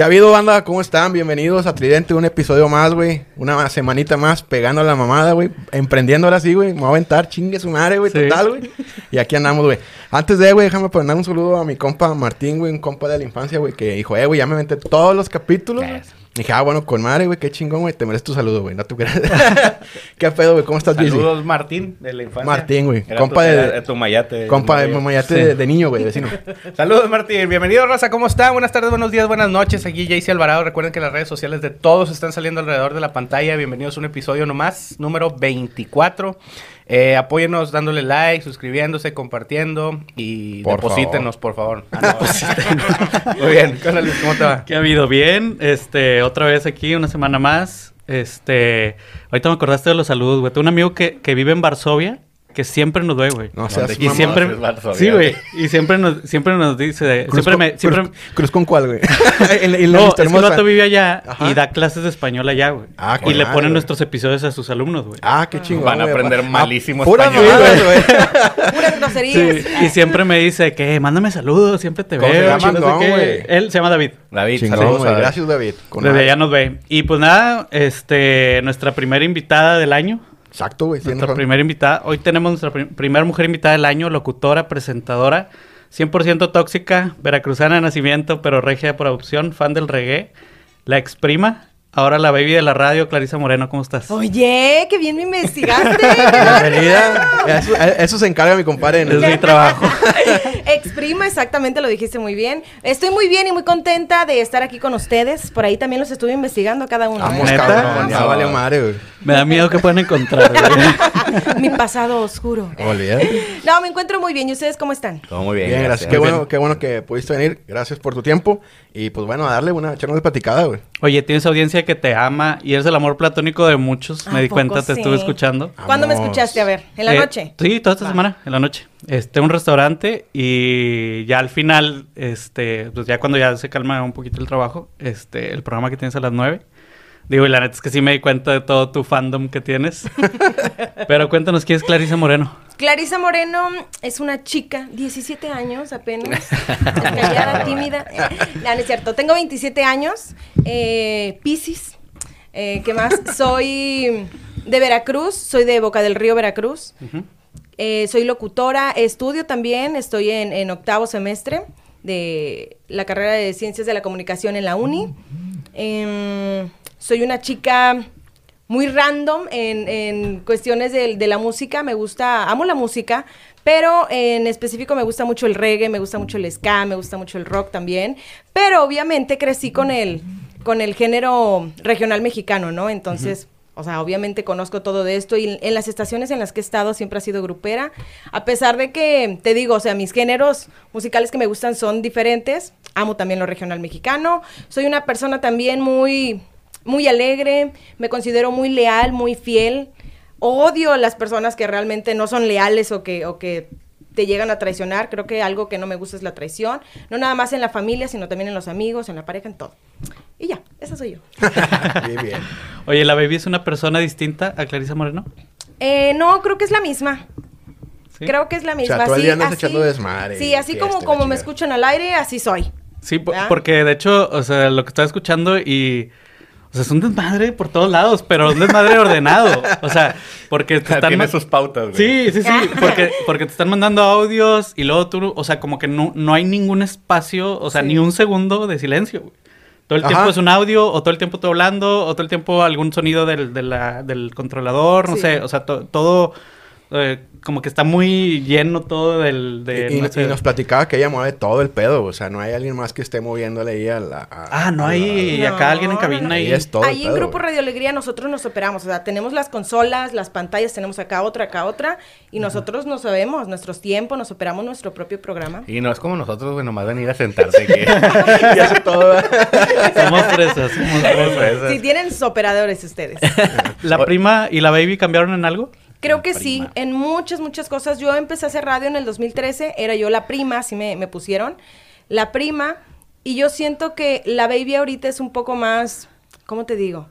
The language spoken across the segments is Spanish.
¿Qué ha habido, banda? ¿Cómo están? Bienvenidos a Tridente, un episodio más, güey. Una semanita más pegando a la mamada, güey. Emprendiendo ahora sí, güey. Me voy a aventar, chingue su madre, güey, Sí. total, güey. Y aquí andamos, güey. Antes de, güey, déjame mandar un saludo a mi compa Martín, güey, un compa de la infancia, güey, que dijo, eh, güey, ya me aventé todos los capítulos. Dije, ah, bueno, con madre, güey, qué chingón, güey. Te mereces tu saludo, güey. No te creas. ¿Qué pedo, güey? ¿Cómo estás? Saludos, Martín, de la infancia. Martín, güey. Compa tu- de- era tu mayate. Compa de Sí. de, de niño, güey, vecino. Saludos, Martín. Bienvenido, Raza. ¿Cómo están? Buenas tardes, buenos días, buenas noches. Aquí Jaycee Alvarado. Recuerden que las redes sociales de todos están saliendo alrededor de la pantalla. Bienvenidos a un episodio nomás, número 24. Eh, apóyennos dándole like, suscribiéndose, compartiendo y Por deposítenos, por favor. Ah, no. Muy bien. ¿Qué onda, Luis? ¿Cómo te va? ¿Qué ha habido? Bien, este, otra vez aquí, una semana más. Este, ahorita me acordaste de los saludos, güey. Tengo un amigo que, que vive en Varsovia, que siempre nos ve, güey. No seas ¿Dónde y mamón. siempre, sí, güey. Y siempre nos, siempre nos dice, Cruz siempre con- me, siempre, Cruz, Cruz con cuál, güey. en, en la no, es que el vato vive allá Ajá. y da clases de español allá, güey. Ah, y le ponen güey. nuestros episodios a sus alumnos, güey. Ah, qué chingón. Van a güey. aprender Ah, malísimo pura español. mamadas, güey. Puras groserías. Sí, y siempre me dice que mándame saludos, siempre te ¿Cómo se veo. llama? y no güey. Él se llama David. David, Chingón, saludos. güey. Gracias, David. Desde allá nos ve. Y pues nada, este, nuestra primera invitada del año. Exacto, güey. Nuestra razón. primera invitada. Hoy tenemos nuestra prim- primera mujer invitada del año, locutora, presentadora, 100% tóxica, veracruzana de nacimiento, pero regia por adopción, fan del reggae, la ex prima, ahora la baby de la radio, Clarisa Moreno, ¿cómo estás? Oye, qué bien me investigaste. Bienvenida. Eso, eso se encarga mi compadre. En Es mi trabajo. Exprima, exactamente, lo dijiste muy bien. Estoy muy bien y muy contenta de estar aquí con ustedes. Por ahí también los estuve investigando a cada uno. Vamos, ¿eh? Ya vale madre, güey. Me da miedo que puedan encontrar. güey. Mi pasado oscuro. Olvídate. No, me encuentro muy bien. ¿Y ustedes cómo están? Todo muy bien. Bien, gracias. Qué bueno, qué bueno que pudiste venir. Gracias por tu tiempo. Y pues bueno, a darle una echarnos de platicada, güey. Oye, tienes audiencia que te ama y eres el amor platónico de muchos. ¿A Me di cuenta, te estuve escuchando. ¿Cuándo me escuchaste? A ver, ¿en la Eh, noche? Sí, toda esta Va. semana, en la noche. Este, un restaurante y ya al final, este, pues ya cuando ya se calma un poquito el trabajo, este, el programa que tienes a las 9. Digo, y la neta es que sí me di cuenta de todo tu fandom que tienes. Pero cuéntanos, ¿quién es Clarisa Moreno? Clarisa Moreno es una chica, 17 años apenas, callada, tímida. No, no es cierto. Tengo 27 años, eh, Piscis. Eh, ¿Qué más? Soy de Veracruz, soy de Boca del Río, Veracruz. Eh, soy locutora, estudio también, estoy en, en octavo semestre de la carrera de Ciencias de la Comunicación en la Uni. Em, soy una chica muy random en, en cuestiones de, de la música, me gusta, amo la música, pero en específico me gusta mucho el reggae, me gusta mucho el ska, me gusta mucho el rock también, pero obviamente crecí con el, con el género regional mexicano, ¿no? Entonces... O sea, obviamente conozco todo de esto y en las estaciones en las que he estado siempre ha sido grupera. A pesar de que, te digo, o sea, mis géneros musicales que me gustan son diferentes. Amo también lo regional mexicano. Soy una persona también muy, muy alegre. Me considero muy leal, muy fiel. Odio a las personas que realmente no son leales o que, o que te llegan a traicionar. Creo que algo que no me gusta es la traición. No nada más en la familia, sino también en los amigos, en la pareja, en todo. Y ya, esa soy yo. bien, bien. Oye, ¿la baby es una persona distinta a Clarisa Moreno? Eh, no, creo que es la misma. ¿Sí? Creo que es la sea, misma. sí, día andas así- echando desmadre Sí, así como, como me escuchan al aire, así soy. Sí, porque de hecho, o sea, lo que estaba escuchando y... O sea, es un desmadre por todos lados, pero un desmadre ordenado. O sea, porque te están... Tiene sus pautas, güey. Sí, sí, sí, porque, porque te están mandando audios y luego tú, o sea, como que no, no hay ningún espacio, o sea, Sí. ni un segundo de silencio. güey. Todo el Ajá. tiempo es un audio, o todo el tiempo tú hablando, o todo el tiempo algún sonido del, de la- del controlador, no Sí. sé, o sea, to- todo eh, como que está muy lleno todo del... De, y, y- no sé. y nos platicaba que ella mueve todo el pedo. O sea, no hay alguien más que esté moviéndole ahí a la. a- Ah, no a la- hay No, acá alguien en cabina no. y... Ahí es todo. el Ahí en pedo, Grupo. Radio Alegría nosotros nos operamos. O sea, tenemos las consolas, las pantallas, tenemos acá otra, acá otra. Y nosotros nos sabemos nuestros tiempos, nos operamos nuestro propio programa. Y no es como nosotros, güey, nomás venir a sentarse hace todo. Somos fresas, somos. Fresas. Si tienen sus operadores ustedes. ¿La prima y la baby cambiaron en algo? Creo que sí, en muchas, muchas cosas. Yo empecé a hacer radio en el 2013, era yo la prima, así me, me pusieron, la prima, y yo siento que la baby ahorita es un poco más, ¿cómo te digo?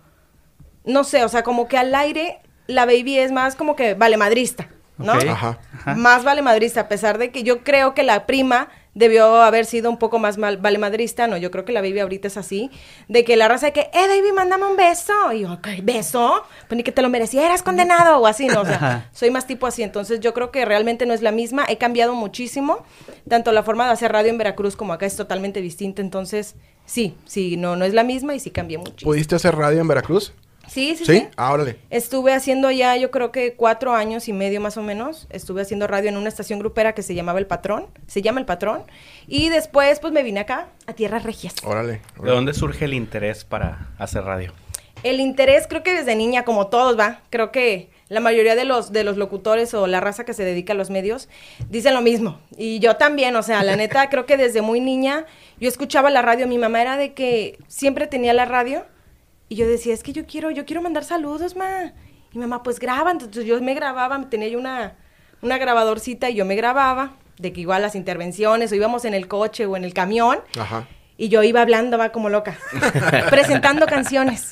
No sé, o sea, como que al aire la baby es más como que vale madrista, ¿no? Ajá. Más vale madrista, a pesar de que yo creo que la prima debió haber sido un poco más mal, valemadrista, no, yo creo que la baby ahorita es así, de que la raza de que, eh, baby, mándame un beso, y yo, ok, beso, pues ni que te lo merecieras, condenado, o así, no, o sea, soy más tipo así, entonces yo creo que realmente no es la misma, he cambiado muchísimo, tanto la forma de hacer radio en Veracruz como acá es totalmente distinta, entonces, sí, sí, no, no es la misma y sí cambié muchísimo. ¿Pudiste hacer radio en Veracruz? Sí, sí, ¿Sí? sí. Ah, órale. Estuve haciendo ya, yo creo que cuatro años y medio más o menos. Estuve haciendo radio en una estación grupera que se llamaba El Patrón. Se llama El Patrón. Y después, pues me vine acá, a Tierras Regias. Órale. ¿De dónde surge el interés para hacer radio? El interés, creo que desde niña, como todos, va. Creo que la mayoría de los, de los locutores o la raza que se dedica a los medios dicen lo mismo. Y yo también, o sea, la neta, creo que desde muy niña yo escuchaba la radio. Mi mamá era de que siempre tenía la radio. Y yo decía, es que yo quiero, yo quiero mandar saludos, ma. Y mamá, pues graba. Entonces yo me grababa, tenía yo una, una grabadorcita y yo me grababa. De que igual las intervenciones, o íbamos en el coche o en el camión. Ajá. Y yo iba hablando, va como loca, presentando canciones.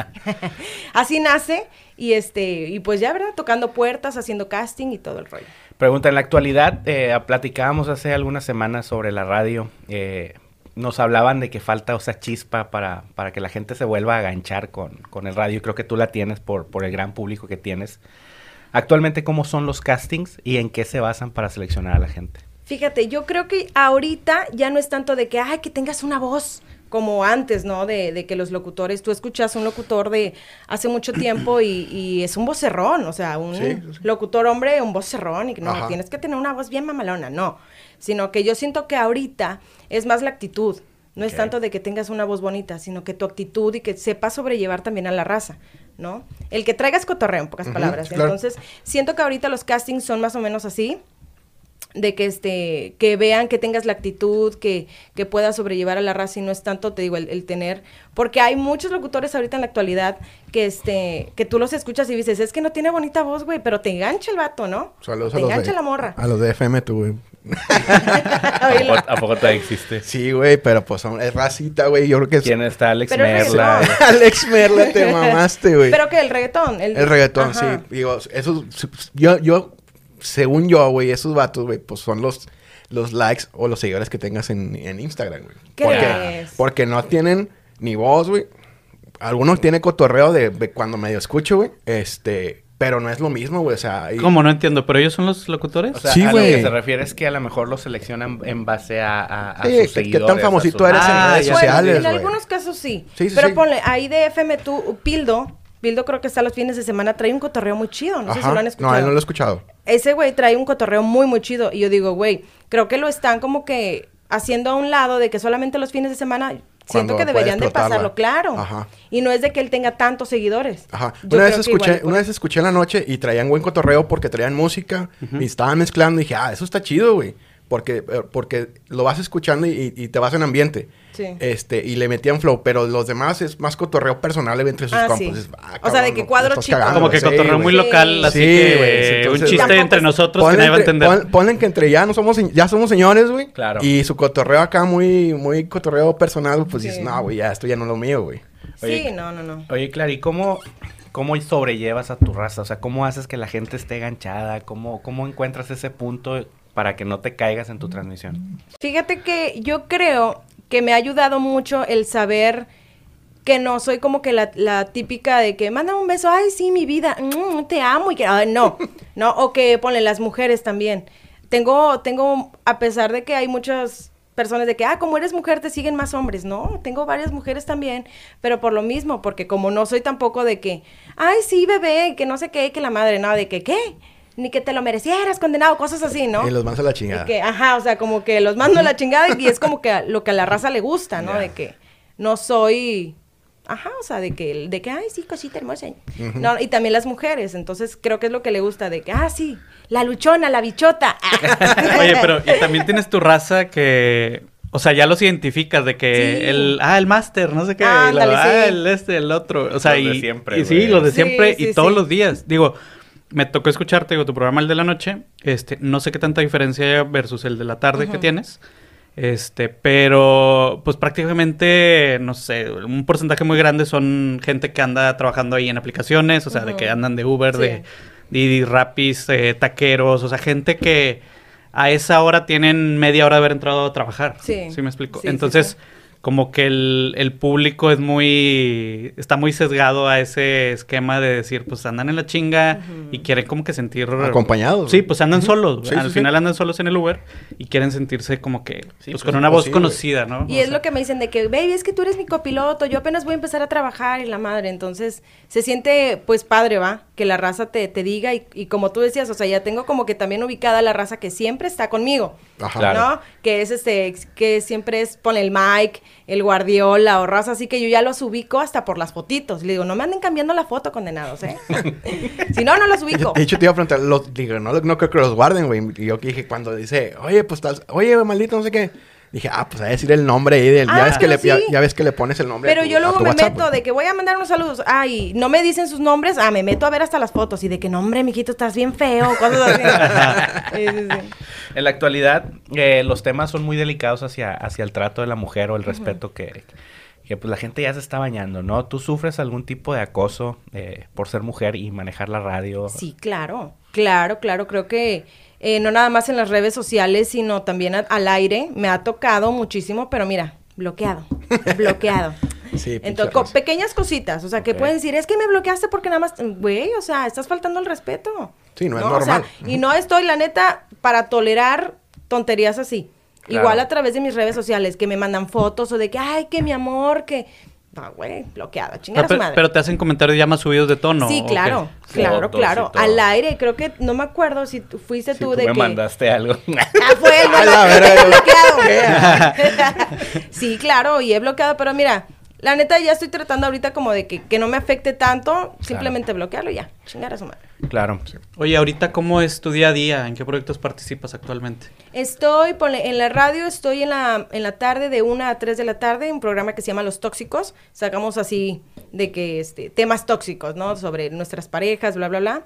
Así nace y este y pues ya, ¿verdad? Tocando puertas, haciendo casting y todo el rollo. Pregunta, en la actualidad, eh, platicábamos hace algunas semanas sobre la radio. eh, nos hablaban de que falta esa chispa para, para que la gente se vuelva a aganchar con, con el radio. Creo que tú la tienes por, por el gran público que tienes. Actualmente, ¿cómo son los castings y en qué se basan para seleccionar a la gente? Fíjate, yo creo que ahorita ya no es tanto de que, ay, que tengas una voz como antes, ¿no? De, de que los locutores, tú escuchas un locutor de hace mucho tiempo y, y es un vocerrón, o sea, un Sí, sí. locutor hombre, un vocerrón, y que no, Ajá. tienes que tener una voz bien mamalona, no. Sino que yo siento que ahorita es más la actitud. No es tanto de que tengas una voz bonita, sino que tu actitud y que sepas sobrellevar también a la raza, ¿no? El que traigas cotorreo, en pocas palabras. claro. Entonces, siento que ahorita los castings son más o menos así de que este que vean que tengas la actitud que, que puedas sobrellevar a la raza y no es tanto te digo el, el tener porque hay muchos locutores ahorita en la actualidad que este que tú los escuchas y dices es que no tiene bonita voz güey pero te engancha el vato no Saludos te a los engancha de, la morra A los de FM, tú, güey. ¿A poco todavía existe? Sí, güey, pero pues son, es racita, güey. Yo creo que es... ¿Quién está? Alex Pero es Merla. Alex Merla, te mamaste, güey. pero que el reggaetón el, El reggaetón, Ajá. sí. Digo, esos... Yo, yo... Según yo, güey, esos vatos, güey, pues son los... Los likes o los seguidores que tengas en, en Instagram, güey. ¿Qué Porque, porque no tienen ni voz, güey. Algunos tienen cotorreo de, de cuando medio escucho, güey. Este... Pero no es lo mismo, güey. O sea... y- ¿Cómo? No entiendo. ¿Pero ellos son los locutores? O sea, Sí, a lo que güey. se refiere es que a lo mejor los seleccionan en base a, a, a Sí, sus ¿qué- tan famosito sus- eres en Ah, redes ya. Bueno, sociales, en güey? algunos casos sí. Sí, sí, pero sí. ponle, ahí de FM tú, Pildo, Creo que está los fines de semana, trae un cotorreo muy chido. No sé si lo han escuchado. No, él no lo he escuchado. ese güey trae un cotorreo muy, muy chido. Y yo digo, güey, creo que lo están como que haciendo a un lado de que solamente los fines de semana siento que deberían de pasarlo, claro. Ajá. Y no es de que él tenga tantos seguidores. Ajá. Yo Una vez, escuché, igual una vez escuché en la noche y traían buen cotorreo porque traían música y estaban mezclando y dije, ah, eso está chido, güey. Porque, eh, porque lo vas escuchando y, y te vas en ambiente. Sí. Este, y le metían flow, pero los demás es más cotorreo personal entre sus Ah, compas. sí. Ah, O sea, de que no, cuadro estás chico. cagando, Como que sí, cotorreo muy Sí. local, así Sí, que güey, un chiste entre nosotros que nadie va a entender. pon- ponle que entre ya no somos, ya somos señores, güey. Claro. Y su cotorreo acá muy, muy cotorreo personal, pues Sí. dices, no, güey, ya esto ya no es lo mío, güey. Sí, no, no, no. Oye, Clary, ¿cómo, ¿cómo sobrellevas a tu raza? O sea, ¿cómo haces que la gente esté ganchada? ¿Cómo, ¿Cómo encuentras ese punto para que no te caigas en tu transmisión? Fíjate que yo creo que me ha ayudado mucho el saber que no soy como que la, la típica de que manda un beso, ay, sí, mi vida, mm, te amo y que, no, no, o que ponle las mujeres también. Tengo, tengo, a pesar de que hay muchas personas de que, ah, como eres mujer te siguen más hombres, no, tengo varias mujeres también, pero por lo mismo, porque como no soy tampoco de que, ay, sí, bebé, que no sé qué, que la madre, no, de que, ¿qué? Ni que te lo merecieras, condenado, cosas así, ¿no? Y los mandas a la Y chingada. que, ajá, o sea, como que los mando a la chingada y es como que a- lo que a la raza le gusta, ¿no? De que no soy, ajá, o sea, de que, de que, ay, sí, cosita hermosa. No, y también las mujeres, entonces creo que es lo que le gusta, de que, ah, sí, la luchona, la bichota. Oye, pero y también tienes tu raza que, o sea, ya los identificas de que Sí. el, ah, el máster, no sé qué, y Ándale, luego, sí. ah, el este, el otro, o sea, Los de y, siempre, y sí, los de siempre sí, y todos sí. los días. Digo, me tocó escucharte, digo, tu programa el de la noche, este, no sé qué tanta diferencia hay versus el de la tarde que tienes. Este, pero pues prácticamente, no sé, un porcentaje muy grande son gente que anda trabajando ahí en aplicaciones, o sea, de que andan de Uber, Sí. de Didi, Rapis, eh, taqueros, o sea, gente que a esa hora tienen media hora de haber entrado a trabajar. Sí. ¿Sí me explico? Sí, Entonces, sí. Como que el, el público es muy... Está muy sesgado a ese esquema de decir, pues andan en la chinga y quieren como que sentir... Acompañados, Sí, pues andan solos. Sí, Al sí, sí. final andan solos en el Uber y quieren sentirse como que... Sí, pues pues, con una voz conocida, ¿no? Y O es sea, lo que me dicen de que, baby, es que tú eres mi copiloto, yo apenas voy a empezar a trabajar y la madre. Entonces, se siente, pues, padre, ¿va? Que la raza te, te diga y, y como tú decías, o sea, ya tengo como que también ubicada la raza que siempre está conmigo. Ajá. Claro. ¿No? Que es este, que siempre es, pone el Mike, el Guardiola o raza, así que yo ya los ubico hasta por las fotitos. Le digo, no me anden cambiando la foto, condenados, ¿eh? si no, no los ubico. De hecho, te iba a preguntar, los, digo, no, no creo que los guarden, güey. Y yo que dije, cuando dice, oye, pues, estás, oye, maldito, no sé qué. Dije, ah, pues a decir el nombre ahí del. Ah, ya, ves que le, ya, ves que le pones el nombre. a Pero tu- yo a luego tu me WhatsApp, meto de que voy a mandar unos saludos. Ay, no me dicen sus nombres. Ah, me meto a ver hasta las fotos. Y de que, nombre, mijito, estás bien feo. Cosas así. Sí, sí, sí. En la actualidad, eh, los temas son muy delicados hacia, hacia el trato de la mujer o el respeto que, que pues la gente ya se está bañando, ¿no? ¿Tú sufres algún tipo de acoso eh, por ser mujer y manejar la radio? Sí, claro. Claro, claro. Creo que eh, no nada más en las redes sociales, sino también a- al aire. Me ha tocado muchísimo, pero mira, bloqueado. bloqueado. Sí, Entonces, pequeñas cositas, o sea, que pueden decir, es que me bloqueaste porque nada más, güey, o sea, estás faltando el respeto. Sí, no es normal. sea, y no estoy, la neta, para tolerar tonterías así. Claro. Igual a través de mis redes sociales, que me mandan fotos o de que, ay, que mi amor, que... No, güey, bloqueada, chingada pero, su madre. pero te hacen comentarios ya más subidos de tono. sí, ¿o claro, qué? claro, claro. Al aire, creo que, no me acuerdo si tú- fuiste Sí, tú tú de me que... mandaste algo. Ah, fue bloqueado. sí, claro, y he bloqueado, pero mira, la neta ya estoy tratando ahorita como de que, que no me afecte tanto, simplemente bloquearlo y ya, chingar a su madre. Claro. Oye, ahorita, ¿cómo es tu día a día? ¿En qué proyectos participas actualmente? Estoy ponle, en la radio, estoy en la, en la tarde de 1 a 3 de la tarde, un programa que se llama Los Tóxicos. Sacamos así de que este, temas tóxicos, ¿no? Sobre nuestras parejas, bla, bla, bla.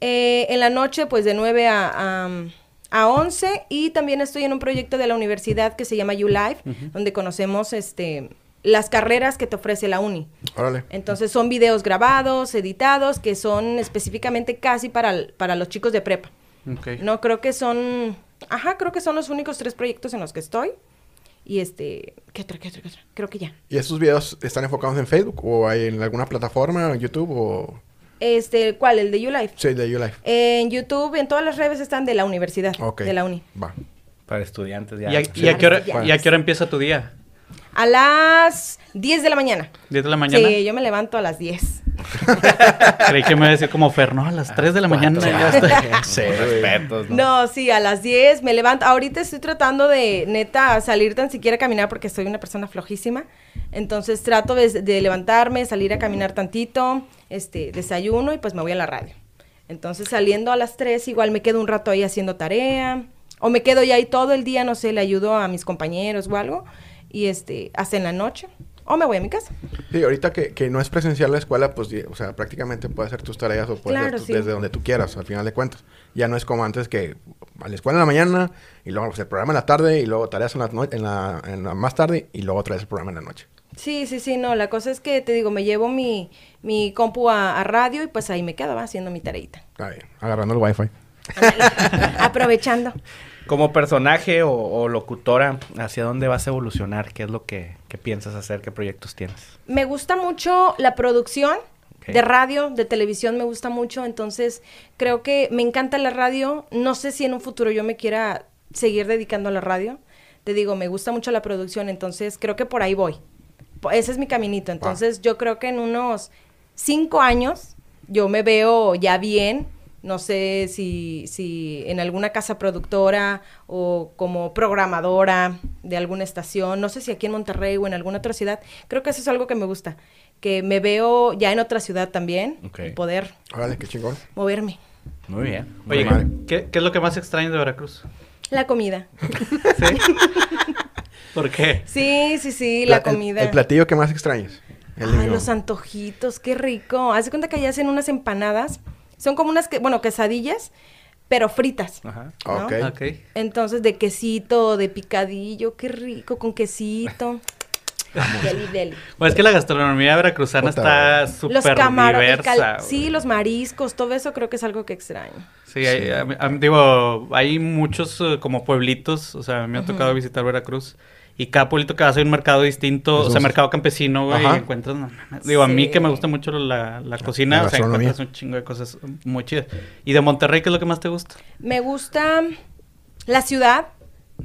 Eh, en la noche, pues de 9 a, a, a 11. Y también estoy en un proyecto de la universidad que se llama YouLife, donde conocemos este, las carreras que te ofrece la uni. Órale. Entonces son videos grabados, editados, que son específicamente casi para, el- para los chicos de prepa. Ok. No, creo que son. Ajá, creo que son los únicos tres proyectos en los que estoy. Y este. ¿Qué otra, qué otra, qué otra? Creo que ya. ¿Y estos videos están enfocados en Facebook o hay en alguna plataforma, en YouTube o...? Este, ¿cuál? El de YouLife. Sí, de YouLife. En YouTube, en todas las redes están de la universidad. Ok. De la uni. Va. Para estudiantes ya. ¿Y, a, y Sí. a qué hora, Ya. y a qué hora empieza tu día? A las 10 de la mañana. ¿10 de la mañana? Sí, yo me levanto a las 10. Creí que me iba a decir como Fer, no, a las 3 de la mañana ya estoy. Sí, respetos, ¿no? No, sí, a las 10 me levanto. Ahorita estoy tratando de, neta, salir tan siquiera a caminar porque soy una persona flojísima. Entonces trato de, de levantarme, salir a caminar tantito, este, desayuno y pues me voy a la radio. Entonces saliendo a las 3 igual me quedo un rato ahí haciendo tarea. O me quedo ya ahí todo el día, no sé, le ayudo a mis compañeros o algo. Y este, hasta en la noche. O me voy a mi casa. Sí, ahorita que, que no es presencial la escuela, pues, o sea, prácticamente puedes hacer tus tareas o puedes Claro, sí. desde donde tú quieras, al final de cuentas. Ya no es como antes que a la escuela en la mañana y luego pues, el programa en la tarde y luego tareas en la, no- en la, en la más tarde y luego otra vez el programa en la noche. Sí, sí, sí, no, la cosa es que te digo, me llevo mi, mi compu a, a radio y pues ahí me quedo ¿va? haciendo mi tareita. Está bien, agarrando el wifi. Aprovechando. Como personaje o, o locutora, ¿hacia dónde vas a evolucionar? ¿Qué es lo que, que piensas hacer? ¿Qué proyectos tienes? Me gusta mucho la producción de radio, de televisión, me gusta mucho, entonces creo que me encanta la radio, no sé si en un futuro yo me quiera seguir dedicando a la radio, te digo, me gusta mucho la producción, entonces creo que por ahí voy, ese es mi caminito, entonces yo creo que en unos cinco años yo me veo ya bien, no sé si, si en alguna casa productora o como programadora de alguna estación, no sé si aquí en Monterrey o en alguna otra ciudad, creo que eso es algo que me gusta, que me veo ya en otra ciudad también, Ok. y poder Órale, qué chingón. moverme. Muy bien. muy Oye, bien. ¿qué, qué es lo que más extrañas de Veracruz? La comida. ¿Sí? ¿Por qué? Sí, sí, sí, la Pla- el- comida. El, platillo que más extrañas. Ay, los antojitos, qué rico. Haz de cuenta que allá hacen unas empanadas. Son como unas, que, bueno, quesadillas, pero fritas. Ajá. ¿no? Ok. Ok. Entonces, de quesito, de picadillo, qué rico, con quesito. Deli, deli. Bueno, es que la gastronomía veracruzana Puta, está súper diversa. cal- sí, los mariscos, todo eso creo que es algo que extraño. Sí, hay- a a digo, hay muchos eh, como pueblitos, o sea, me ha tocado visitar Veracruz. Y cada pueblito que vas a un mercado distinto, o sea, mercado campesino, güey, Ajá. y encuentras... no digo, a mí Sí. que me gusta mucho la, la cocina, la o sea, encuentras un chingo de cosas muy chidas. ¿Y de Monterrey qué es lo que más te gusta? Me gusta la ciudad,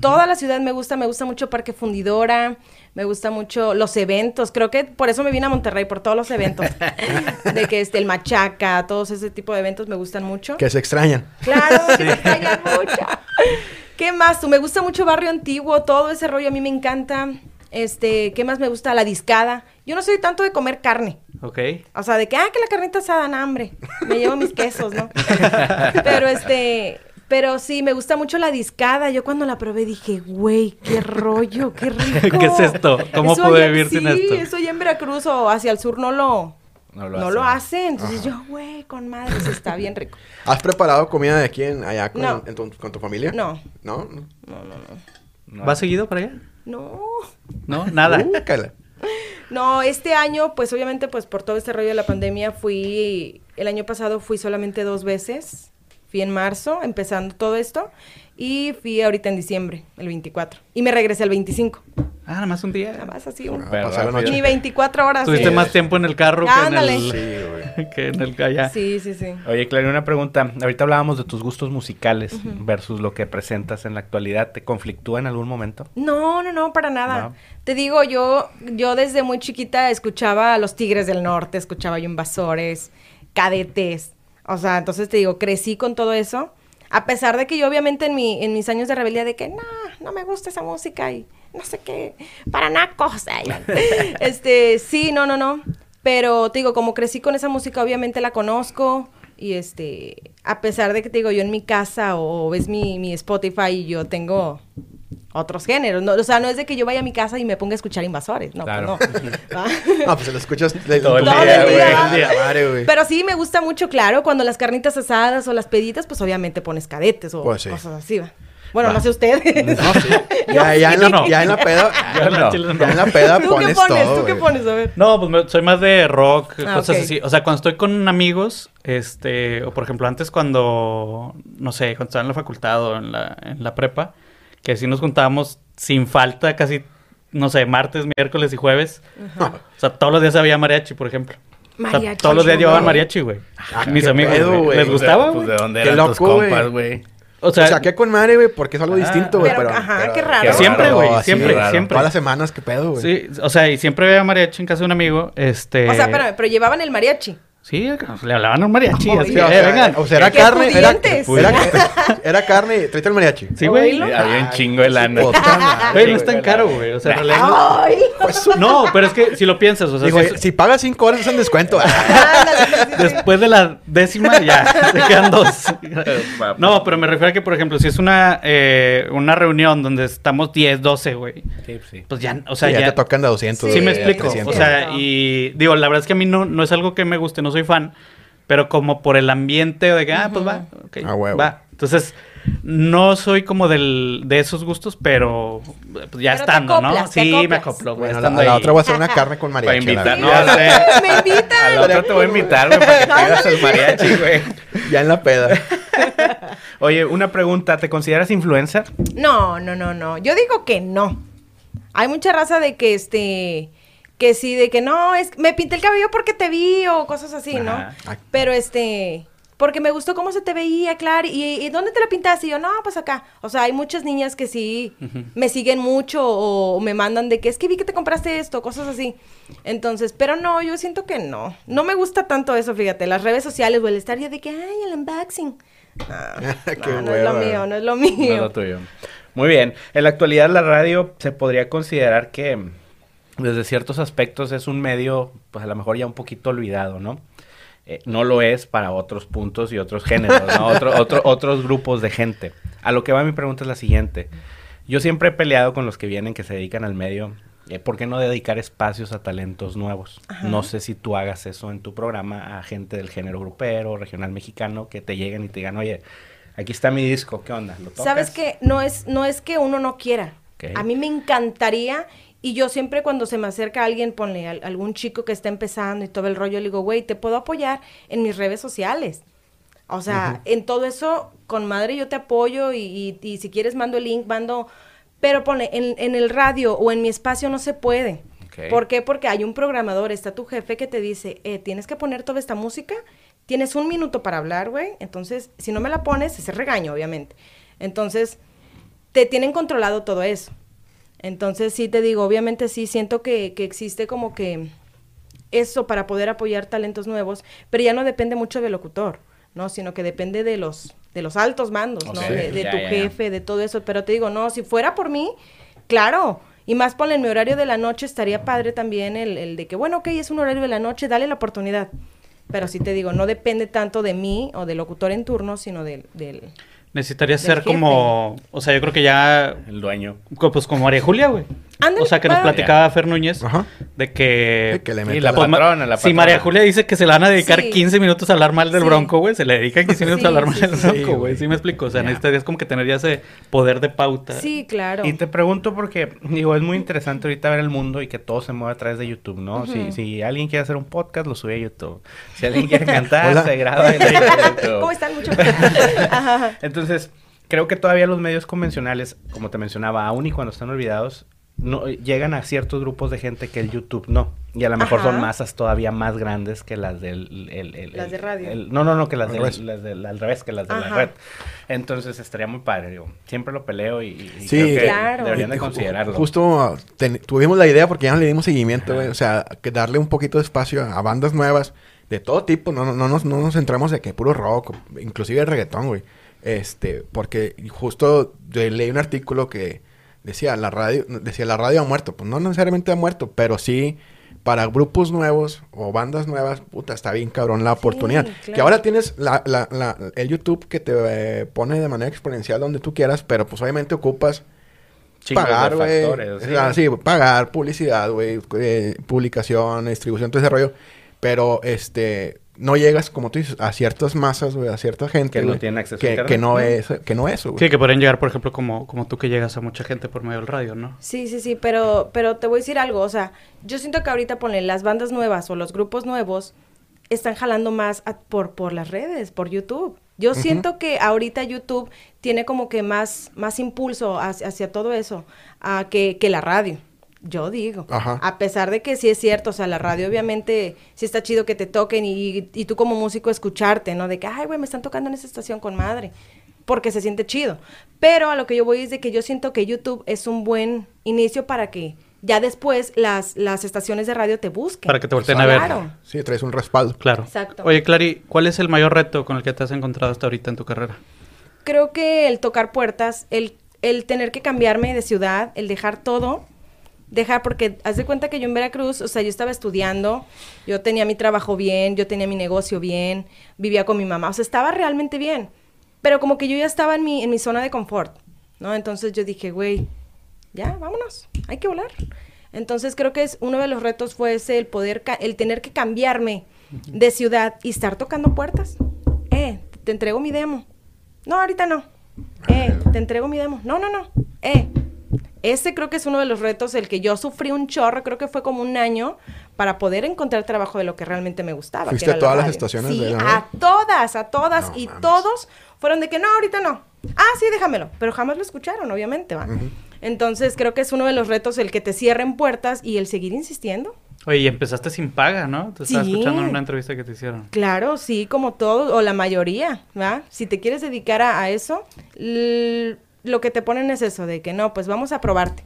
toda la ciudad me gusta, me gusta mucho Parque Fundidora, me gusta mucho los eventos, creo que por eso me vine a Monterrey, por todos los eventos, de que este, el machaca, todos ese tipo de eventos me gustan mucho. Que se extrañan. Claro, que me extrañan mucho. ¿Qué más? Tú me gusta mucho Barrio Antiguo, todo ese rollo a mí me encanta. Este, ¿qué más me gusta? La discada. Yo no soy tanto de comer carne. ¿Ok? O sea, de que, ah, que la carnita asada, no, hambre. Me llevo mis quesos, ¿no? pero este, pero sí, me gusta mucho la discada. Yo cuando la probé dije, güey, qué rollo, qué rico. ¿Qué es esto? ¿Cómo Eso allá- vivir sin sí, esto? eso ya en Veracruz o hacia el sur no lo, No no lo lo, hacen. Entonces yo, güey, con madres, está bien rico. ¿Has preparado comida de aquí en, allá con, No. en tu, con tu familia? No. ¿No? No. ¿Vas seguido para allá? No. ¿No? Nada. Uh. No, este año, pues obviamente, pues por todo este rollo de la pandemia, fui, el año pasado fui solamente dos veces. Fui en marzo, empezando todo esto, y fui ahorita en diciembre, el 24. Y me regresé el 25. Ah, nada más un día. Nada más así, un- noche. ni 24 horas. Tuviste sí. más tiempo en el carro que en el... Sí, güey. que en el allá. Sí, sí, sí. Oye, Claudia, una pregunta. Ahorita hablábamos de tus gustos musicales versus lo que presentas en la actualidad. ¿Te conflictúa en algún momento? No, no, no, para nada. No. Te digo, yo, yo desde muy chiquita escuchaba a los Tigres del Norte, escuchaba yo Invasores, Cadetes. O sea, entonces te digo, crecí con todo eso. A pesar de que yo obviamente en, mi, en mis años de rebeldía de que no, no me gusta esa música y no sé qué, para nacos. este, sí, no, no, no. Pero te digo, como crecí con esa música, obviamente la conozco. Y este, a pesar de que te digo, yo en mi casa o ves mi, mi Spotify y yo tengo otros géneros. No, o sea, no es de que yo vaya a mi casa y me ponga a escuchar invasores. No, Claro. pues no. No, pues se lo escuchas Todo el Todo día, güey. día. Todo el día, madre, güey. Pero sí, me gusta mucho, claro, cuando las carnitas asadas o las peditas, pues obviamente pones cadetes o Pues sí. cosas así, va. Bueno, Va. no sé ustedes. No, sí. Ya, ya, en la, no. ya en la peda. Yo no. Ya en la peda ¿Tú qué pones pones? todo, ¿Tú qué pones? A ver. No, pues me- soy más de rock, Ah, cosas así. O sea, cuando estoy con amigos, este, o por ejemplo, antes cuando, no sé, cuando estaba en la facultad o en la, en la prepa, que sí nos juntábamos sin falta casi, no sé, martes, miércoles y jueves. O sea, todos los días había mariachi, por ejemplo. O sea, Mariachi, todos los días llevaban mariachi, güey. Ah, Mis qué amigos, pedo. ¿Les Pues gustaba, Pues de dónde Qué eran loco, güey. compas, güey. O sea, O sea, qué con madre, güey, porque es algo Ah, distinto, güey. pero, Pero, ajá, pero- qué raro. Siempre, güey, siempre, raro. siempre. Todas las semanas, qué pedo, güey. sí, o sea, y siempre había mariachi en casa de un amigo, este... O sea, pero llevaban el mariachi. Sí, le hablaban a un mariachi, Oye, así, Sí, o eh, sea, vengan. O sea, era ¡Qué carne, era, era, era carne, tráete el mariachi. Sí, güey. Había un chingo de lana. Güey, no es tan caro, güey. O sea, no- ¡Ay! No, pero es que si lo piensas, o sea, Digo, si es- si pagas 5 horas es un descuento. Después de la décima ya te quedan dos. No, pero me refiero a que, por ejemplo, si es una, eh, una reunión donde estamos 10, 12, güey, Sí, sí. pues ya, o sea, ya, ya, te tocan de 200. sí, me explico. 300. O sea, y digo, la verdad es que a mí no, no es algo que me guste, no soy fan, pero como por el ambiente de que, ah, pues va, ok, Ah, huevo. va. Entonces, no soy como del, de esos gustos, pero pues ya Pero te estando, ¿no? acoplas, te Sí, me acoplo, güey. Bueno, a la, otra voy a hacer una carne con Para mariachi. invitar, la no sé. Me invitan. A la otra te voy a invitar, güey, para que pidas el mariachi, güey. Ya en la peda. Oye, una pregunta. ¿Te consideras influencer? No, no, no, no. Yo digo que no. Hay mucha raza de que este que sí, de que no, es me pinté el cabello porque te vi o cosas así, ¿no? Ajá. Pero este porque me gustó cómo se te veía, claro. ¿Y, y dónde te la pintaste? Y yo, no, pues acá. O sea, hay muchas niñas que sí me siguen mucho o, me mandan de que es que vi que te compraste esto, cosas así. Entonces, pero no, yo siento que no. No me gusta tanto eso, fíjate. Las redes sociales o el estar yo de que, ay, el unboxing. No, Qué no, no es lo mío, no es lo No es mío. lo tuyo. Muy bien. En la actualidad la radio se podría considerar que desde ciertos aspectos es un medio, pues a lo mejor ya un poquito olvidado, ¿no? Eh, no lo es para otros puntos y otros géneros, ¿no? Otro- otro- otros grupos de gente. A lo que va mi pregunta es la siguiente. Yo siempre he peleado con los que vienen, que se dedican al medio. eh, ¿Por qué no dedicar espacios a talentos nuevos? No sé si tú hagas eso en tu programa a gente del género grupero, regional mexicano, que te lleguen y te digan, oye, aquí está mi disco, ¿qué onda? ¿Lo tocas? ¿Sabes qué? No es, no es que uno no quiera. A mí me encantaría Y yo siempre cuando se me acerca alguien, ponle al- algún chico que está empezando y todo el rollo, le digo, güey, te puedo apoyar en mis redes sociales. O sea, en todo eso, con madre yo te apoyo y, y- y si quieres mando el link, mando... Pero ponle, en, en el radio o en mi espacio no se puede. ¿Por qué? Porque hay un programador, está tu jefe que te dice, eh, tienes que poner toda esta música, tienes un minuto para hablar, güey. Entonces, si no me la pones, ese regaño, obviamente. Entonces, te tienen controlado todo eso. Entonces, sí te digo, obviamente sí, siento que, que existe como que eso para poder apoyar talentos nuevos, pero ya no depende mucho del locutor, ¿no? Sino que depende de los, de los altos mandos, ¿no? De, de ya, tu ya, ya. jefe, de todo eso. Pero te digo, no, si fuera por mí, claro. Y más ponle en mi horario de la noche, estaría padre también el, el de que, bueno, ok, es un horario de la noche, dale la oportunidad. Pero sí te digo, no depende tanto de mí o del locutor en turno, sino del... del Necesitaría ser jefe. como, o sea, yo creo que ya, El dueño. pues como María Julia, güey. O sea, que nos platicaba Fer Núñez Ajá. de que... Sí, que le mete la Pues, patrona, la Si patrona. María Julia dice que se le van a dedicar Sí. 15 minutos a hablar mal del Sí. bronco, güey, se le dedican 15 minutos Sí, a hablar mal sí, del bronco, güey. Sí, me explico. O sea, Ya. necesitarías como que tener ya ese poder de pauta. Sí, claro. Y te pregunto porque, digo, es muy interesante ahorita ver el mundo y que todo se mueve a través de YouTube, ¿no? si, si alguien quiere hacer un podcast, lo sube a YouTube. Si alguien quiere cantar, se graba en YouTube. ¿Cómo están? Mucho Ajá. Entonces, creo que todavía los medios convencionales, como te mencionaba, aún y cuando están olvidados, no llegan a ciertos grupos de gente que el YouTube no. Y a lo mejor son masas todavía más grandes que las del... el- el- Las el- de radio. el- no, no, no, que las, Al del- revés. las del- al revés, que las de la red. Entonces, estaría muy padre, digo. Siempre lo peleo y, y Sí, creo que claro. deberían de considerarlo. Justo ten- tuvimos la idea porque ya no le dimos seguimiento, güey. O sea, que darle un poquito de espacio a, a bandas nuevas de todo tipo. No, no, no, nos, no nos centramos de que puro rock, inclusive el reggaetón, güey. Este, porque justo leí un artículo que decía la radio, decía la radio ha muerto. Pues no necesariamente ha muerto, pero sí para grupos nuevos o bandas nuevas, puta, está bien cabrón la oportunidad. Que claro. ahora tienes la, la, la- el YouTube que te eh, pone de manera exponencial donde tú quieras, pero pues obviamente ocupas Chingos pagar, güey. O sí. sea, sí, pagar, publicidad, güey, eh, publicación, distribución, todo ese rollo. Pero, este, no llegas, como tú dices, a ciertas masas, güey, a cierta gente, Que no tiene acceso que, no es, que no es, güey. Sí, que podrían llegar, por ejemplo, como, como tú que llegas a mucha gente por medio del radio, ¿no? Sí, sí, sí, pero, pero te voy a decir algo, o sea, yo siento que ahorita ponle las bandas nuevas o los grupos nuevos están jalando más a- por, por las redes, por YouTube. Yo siento que ahorita YouTube tiene como que más, más impulso hacia, hacia todo eso ah, que, que la radio. Yo digo. Ajá. A pesar de que sí es cierto, o sea, la radio obviamente sí está chido que te toquen y, y tú como músico escucharte, ¿no? De que, ay, güey, me están tocando en esa estación con madre. Porque se siente chido. Pero a lo que yo voy es de que yo siento que YouTube es un buen inicio para que ya después las, las estaciones de radio te busquen. Para que te volteen a ver. Claro. Sí, traes un respaldo. Claro. Exacto. Oye, Clary, ¿cuál es el mayor reto con el que te has encontrado hasta ahorita en tu carrera? creo que el tocar puertas, el, el tener que cambiarme de ciudad, el dejar todo, dejar, porque haz de cuenta que yo en Veracruz, o sea, yo estaba estudiando, yo tenía mi trabajo bien, yo tenía mi negocio bien, vivía con mi mamá, o sea, estaba realmente bien, pero como que yo ya estaba en mi, en mi zona de confort, ¿no? Entonces yo dije, güey, ya, vámonos, hay que volar. Entonces creo que es uno de los retos fue ese, el poder, el tener que cambiarme de ciudad y estar tocando puertas. Eh, te entrego mi demo. No, ahorita no. Eh, te entrego mi demo. No, no, no. Eh. Ese creo que es uno de los retos, el que yo sufrí un chorro, creo que fue como un año para poder encontrar trabajo de lo que realmente me gustaba. que ¿Fuiste era a la todas las estaciones Sí, de la a todas, a todas. No y mames. todos fueron de que no, ahorita no. Ah, sí, déjamelo. Pero jamás lo escucharon, obviamente, va. Entonces creo que es uno de los retos el que te cierren puertas y el seguir insistiendo. Oye, y empezaste sin paga, ¿no? Te estaba Sí. escuchando en una entrevista que te hicieron. Claro, sí, como todos, o la mayoría, ¿va? Si te quieres dedicar a, a eso, lo que te ponen es eso, de que no, pues vamos a probarte,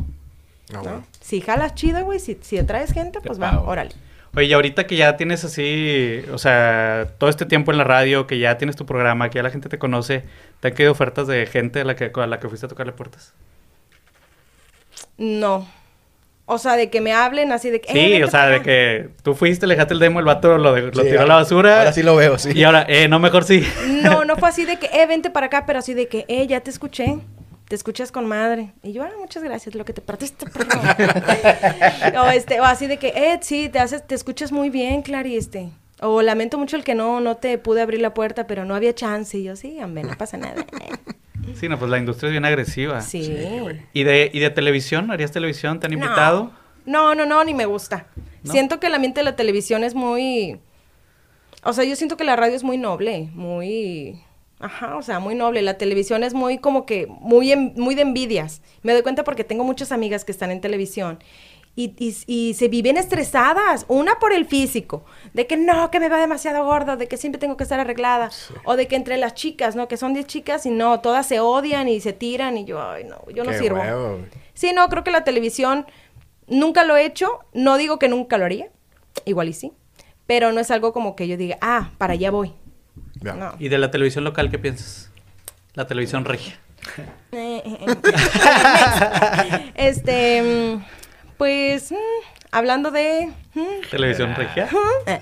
Ah, ¿no? bueno. Si jalas chido, güey, si, si atraes gente, Te pues va, órale. Oye, y ahorita que ya tienes así, o sea, todo este tiempo en la radio, que ya tienes tu programa, que ya la gente te conoce, ¿te han caído ofertas de gente a la que, a la que fuiste a tocarle puertas? No. O sea, de que me hablen así de que... eh, Sí, vente o sea, de que tú fuiste, le dejaste el demo, el vato lo, de- lo Sí, tiró a ahora- la basura. Ahora sí lo veo, sí. Y ahora, eh, no, mejor sí. No, no fue así de que, eh, vente para acá, pero así de que, eh, ya te escuché. Te escuchas con madre. Y yo, ah, muchas gracias, lo que te partiste, perro. o, este, o así de que, eh, sí, te haces, te escuchas muy bien, Clary, este. O lamento mucho el que no, no te pude abrir la puerta, pero no había chance. Y yo, sí, hombre, no pasa nada. Sí, no, pues la industria es bien agresiva. Sí. ¿Y de, ¿Y de televisión? ¿Harías televisión? ¿Te han invitado? No, no, no, ni me gusta. ¿No? Siento que el ambiente de la televisión es muy... O sea, yo siento que la radio es muy noble, muy... Ajá, o sea, muy noble. La televisión es muy como que, muy, en- muy de envidias. Me doy cuenta porque tengo muchas amigas que están en televisión y, y- y se viven estresadas. Una por el físico, de que no, que me va demasiado gorda, de que siempre tengo que estar arreglada. O de que entre las chicas, ¿no? Que son 10 chicas y no, todas se odian y se tiran y yo, ay, no, yo no sirvo. huevo. Sí, no, creo que la televisión nunca lo he hecho. No digo que nunca lo haría. Igual y sí. Pero no es algo como que yo diga, ah, para allá voy. Ya. No. ¿Y de la televisión local qué piensas? La televisión regia. Eh, eh, eh. este, mm, pues, mm, hablando de... mm, ¿Televisión regia? eh,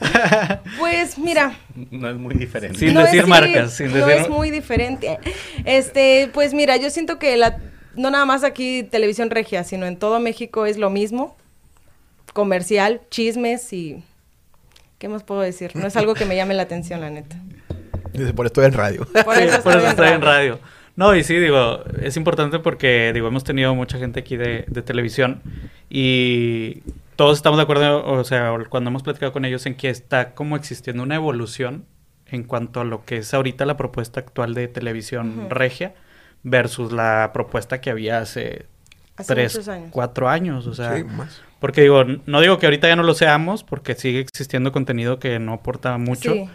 pues mira, No es muy diferente. Sin no decir es- marcas, sin no decir- es muy diferente. Este, pues mira, yo siento que la, no nada más aquí televisión regia, sino en todo México es lo mismo. Comercial, chismes y... ¿Qué más puedo decir? No es algo que me llame la atención, la neta. Dice, por esto en radio. Por Sí, eso por eso estoy en radio. No, y sí, digo, es importante porque, digo, hemos tenido mucha gente aquí de, de televisión y todos estamos de acuerdo, o sea, cuando hemos platicado con ellos en que está como existiendo una evolución en cuanto a lo que es ahorita la propuesta actual de televisión regia versus la propuesta que había hace, Hace tres, años. cuatro años, o sea, Sí, más. porque digo, no digo que ahorita ya no lo seamos porque sigue existiendo contenido que no aporta mucho. Sí.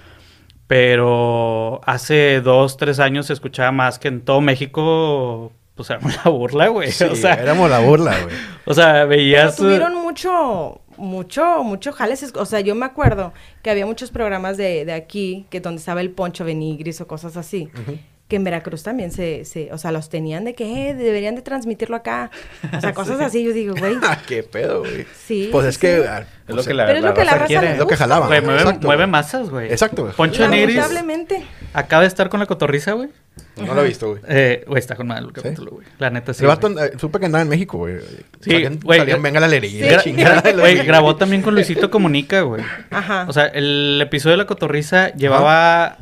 Pero hace dos, tres años se escuchaba más que en todo México, pues era una burla, güey. Sí, o, sea, éramos la burla, güey. o sea, veías... eh, tuvieron mucho, mucho, mucho jales. es- O sea, yo me acuerdo que había muchos programas de, de aquí, que donde estaba el Poncho Benigris o cosas así. Que en Veracruz también se, se, o sea, los tenían de que eh, deberían de transmitirlo acá. O sea, cosas así. Yo digo, güey, Ah, qué pedo, güey. Sí, Pues sí, es que... ah, Es o lo sea, que la, Pero es lo que la raza quiere. Es lo que gusta. jalaba. Güey, mueve, Exacto, mueve güey. masas, güey. Exacto, güey. Poncho Nigris lamentablemente. acaba de estar con la cotorriza, güey. No lo he visto, güey. Eh, güey, está con mal el capítulo, güey. La neta sí. el vato, güey. eh, supe que andaba en México, güey. Sí, güey, salían, gra- venga la alegría. Güey, grabó también con Luisito Comunica, güey. Ajá. O sea, el episodio de la cotorriza llevaba,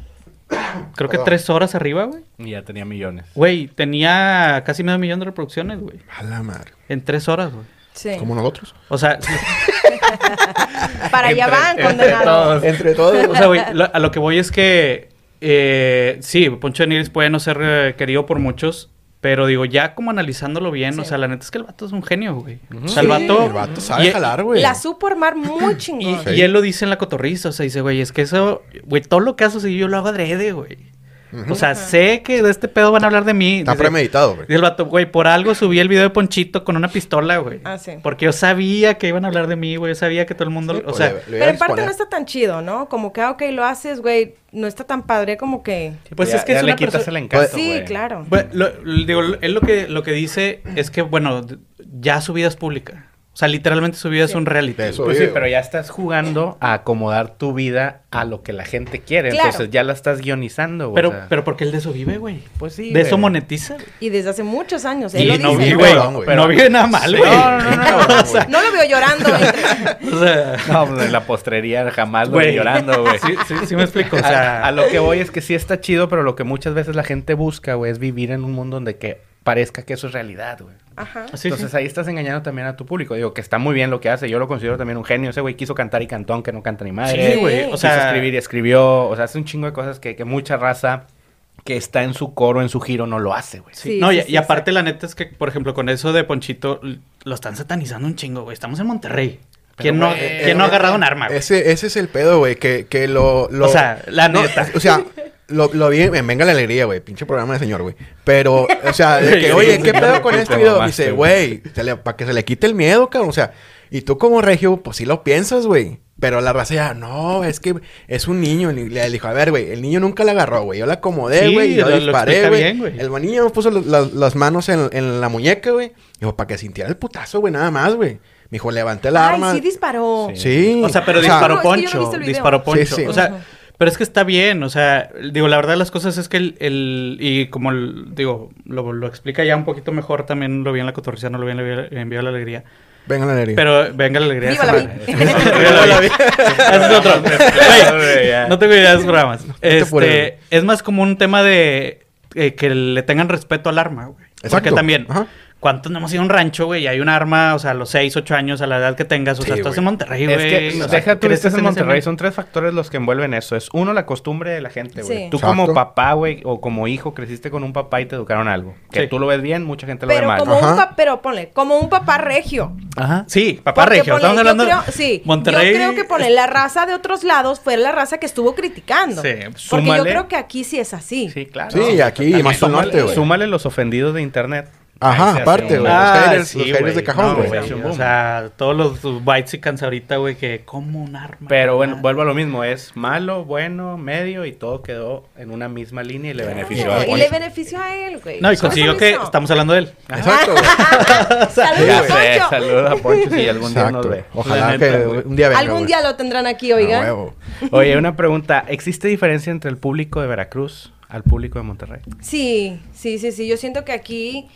creo que Perdón. tres horas arriba, güey. Y ya tenía millones. Güey, tenía casi medio millón de reproducciones, güey. A la madre. En tres horas, güey. sí. Como nosotros. O sea, Para allá Entre- van, entre condenados. todos. Entre todos. o sea, güey, lo- a lo que voy es que eh, sí, Poncho de Nigris puede no ser eh, querido por muchos, pero digo, ya como analizándolo bien, o sea, la neta es que el vato es un genio, güey. O sea, el Sí, vato... el vato sabe y- jalar, güey. La supo armar muy Y, chingón. Sí. y él lo dice en la cotorriza, o sea, dice, güey, es que eso, güey, todo lo que haces yo lo hago adrede, güey. O sea, sé que de este pedo van a hablar de mí. Está Dice- premeditado, güey. Dice el vato, güey, por algo subí el video de Ponchito con una pistola, güey. Ah, sí. Porque yo sabía que iban a hablar de mí, güey. Yo sabía que todo el mundo... Sí, o pues, sea, le- le iba Pero en parte no está tan chido, ¿no? Como que, ah, ok, lo haces, güey, no está tan padre como que... pues Ya- es que ya es le una quitas persona- el encanto, sí, güey. claro. Bueno, lo- lo- digo, él lo que, lo que dice es que, bueno, ya su vida es pública. O sea, literalmente su vida es un reality. Pues sí, pero ya estás jugando a acomodar tu vida a lo que la gente quiere. Claro. Entonces ya la estás guionizando, güey. Pero, o sea, pero porque él de eso vive, güey. pues sí. de eso monetiza. Y desde hace muchos años, Y él lo no dice. vive, ¿no? güey. Güey. No vive nada mal, Sí, güey. No, no, no, no, no, lo veo llorando. entre- O sea, No, pues en la postrería jamás lo Güey. vi llorando, güey. sí, sí, sí me explico. O sea, sea, a, lo que voy es que sí está chido, pero lo que muchas veces la gente busca, güey, es vivir en un mundo donde que parezca que eso es realidad, güey. Ajá. sí, Entonces sí. ahí estás engañando también a tu público. Digo, que está muy bien lo que hace. Yo lo considero también un genio. Ese güey quiso cantar y cantó, aunque no canta ni madre. Sí, güey. O Quiso sea, escribir y escribió. O sea, hace un chingo de cosas que, que mucha raza que está en su coro, en su giro, no lo hace, güey. Sí, Sí, no, sí, y, sí, y aparte la neta es que, por ejemplo, con eso de Ponchito, lo están satanizando un chingo, güey. Estamos en Monterrey. ¿Quién, no, ¿quién no ha agarrado un arma, güey? Ese, ese es el pedo, güey, que, que lo, lo- O sea, la no, neta. O sea, lo, lo vi en Venga la Alegría, güey. Pinche programa de señor, güey. Pero, o sea, de que, Sí, oye, sí, ¿qué sí, pedo sí, con te este video? Dice, güey. para que se le quite el miedo, cabrón. O sea, y tú como regio, pues sí lo piensas, güey. Pero la raza ya, no, es que es un niño. Y Le dijo, a ver, güey, el niño nunca la agarró, güey. Yo la acomodé, Sí, güey, y yo lo- lo disparé, güey. El niño puso lo- las manos en, en la muñeca, güey. Dijo, para que sintiera el putazo, güey, nada más, güey. Me dijo, levanté el Ay, arma. sí disparó. Sí. Sí. O sea, pero o sea, disparó No, es que yo no he Poncho. visto el video. disparó Poncho. Sí, sí. O sea. Pero es que está bien. O sea, digo, la verdad de las cosas es que el... el- y como, el- digo, lo, lo explica ya un poquito mejor. También lo vi en la cotorricía, no lo vi en la Envío la Alegría. Venga la alegría. Pero venga la alegría. Viva la madre. vi. Viva la vi. Ese es otro. No tengo idea de programas. Este, es más como un tema de eh, que le tengan respeto al arma, güey. Porque Exacto. también, Ajá. ¿Cuántos no hemos ido a un rancho, güey? Y hay un arma, o sea, a los 6, 8 años, a la edad que tengas. O sea, Sí, estás en Monterrey, Es güey. que, o sea, deja tú estés en Monterrey, son tres factores los que envuelven eso. Es uno, la costumbre de la gente, güey. Sí. Tú Exacto. como papá, güey, o como hijo, creciste con un papá y te educaron algo. Que Sí. tú lo ves bien, mucha gente lo ve mal. como un pero ponle, como un papá regio. Ajá. Sí, papá Porque, regio. ponle, Estamos hablando creo- de sí, Monterrey. Yo creo que ponle la raza de otros lados fue la raza que estuvo criticando. Sí, Porque súmale. yo creo que aquí sí es así. Sí, claro. Sí, aquí, más al norte, güey. Súmale los ofendidos de internet. Ajá, aparte, un- güey. Ah, los haters, sí, los haters güey. de cajón, No, güey. güey. O sea, todos los whites y ahorita, güey, que como un arma. Pero bueno, Ah. vuelvo a lo mismo. Es malo, bueno, medio y todo quedó en una misma línea y le benefició a y Poncho. le benefició a él, güey. No, y consiguió que estamos hablando de él. Exacto, güey. Saludos, Poncho. saludos a Poncho si algún día nos ve. Ojalá que un día venga, Algún día lo tendrán aquí, oigan. Oye, una pregunta. ¿Existe diferencia entre el público de Veracruz al público de Monterrey? Sí, sí, sí, sí. Yo siento que aquí,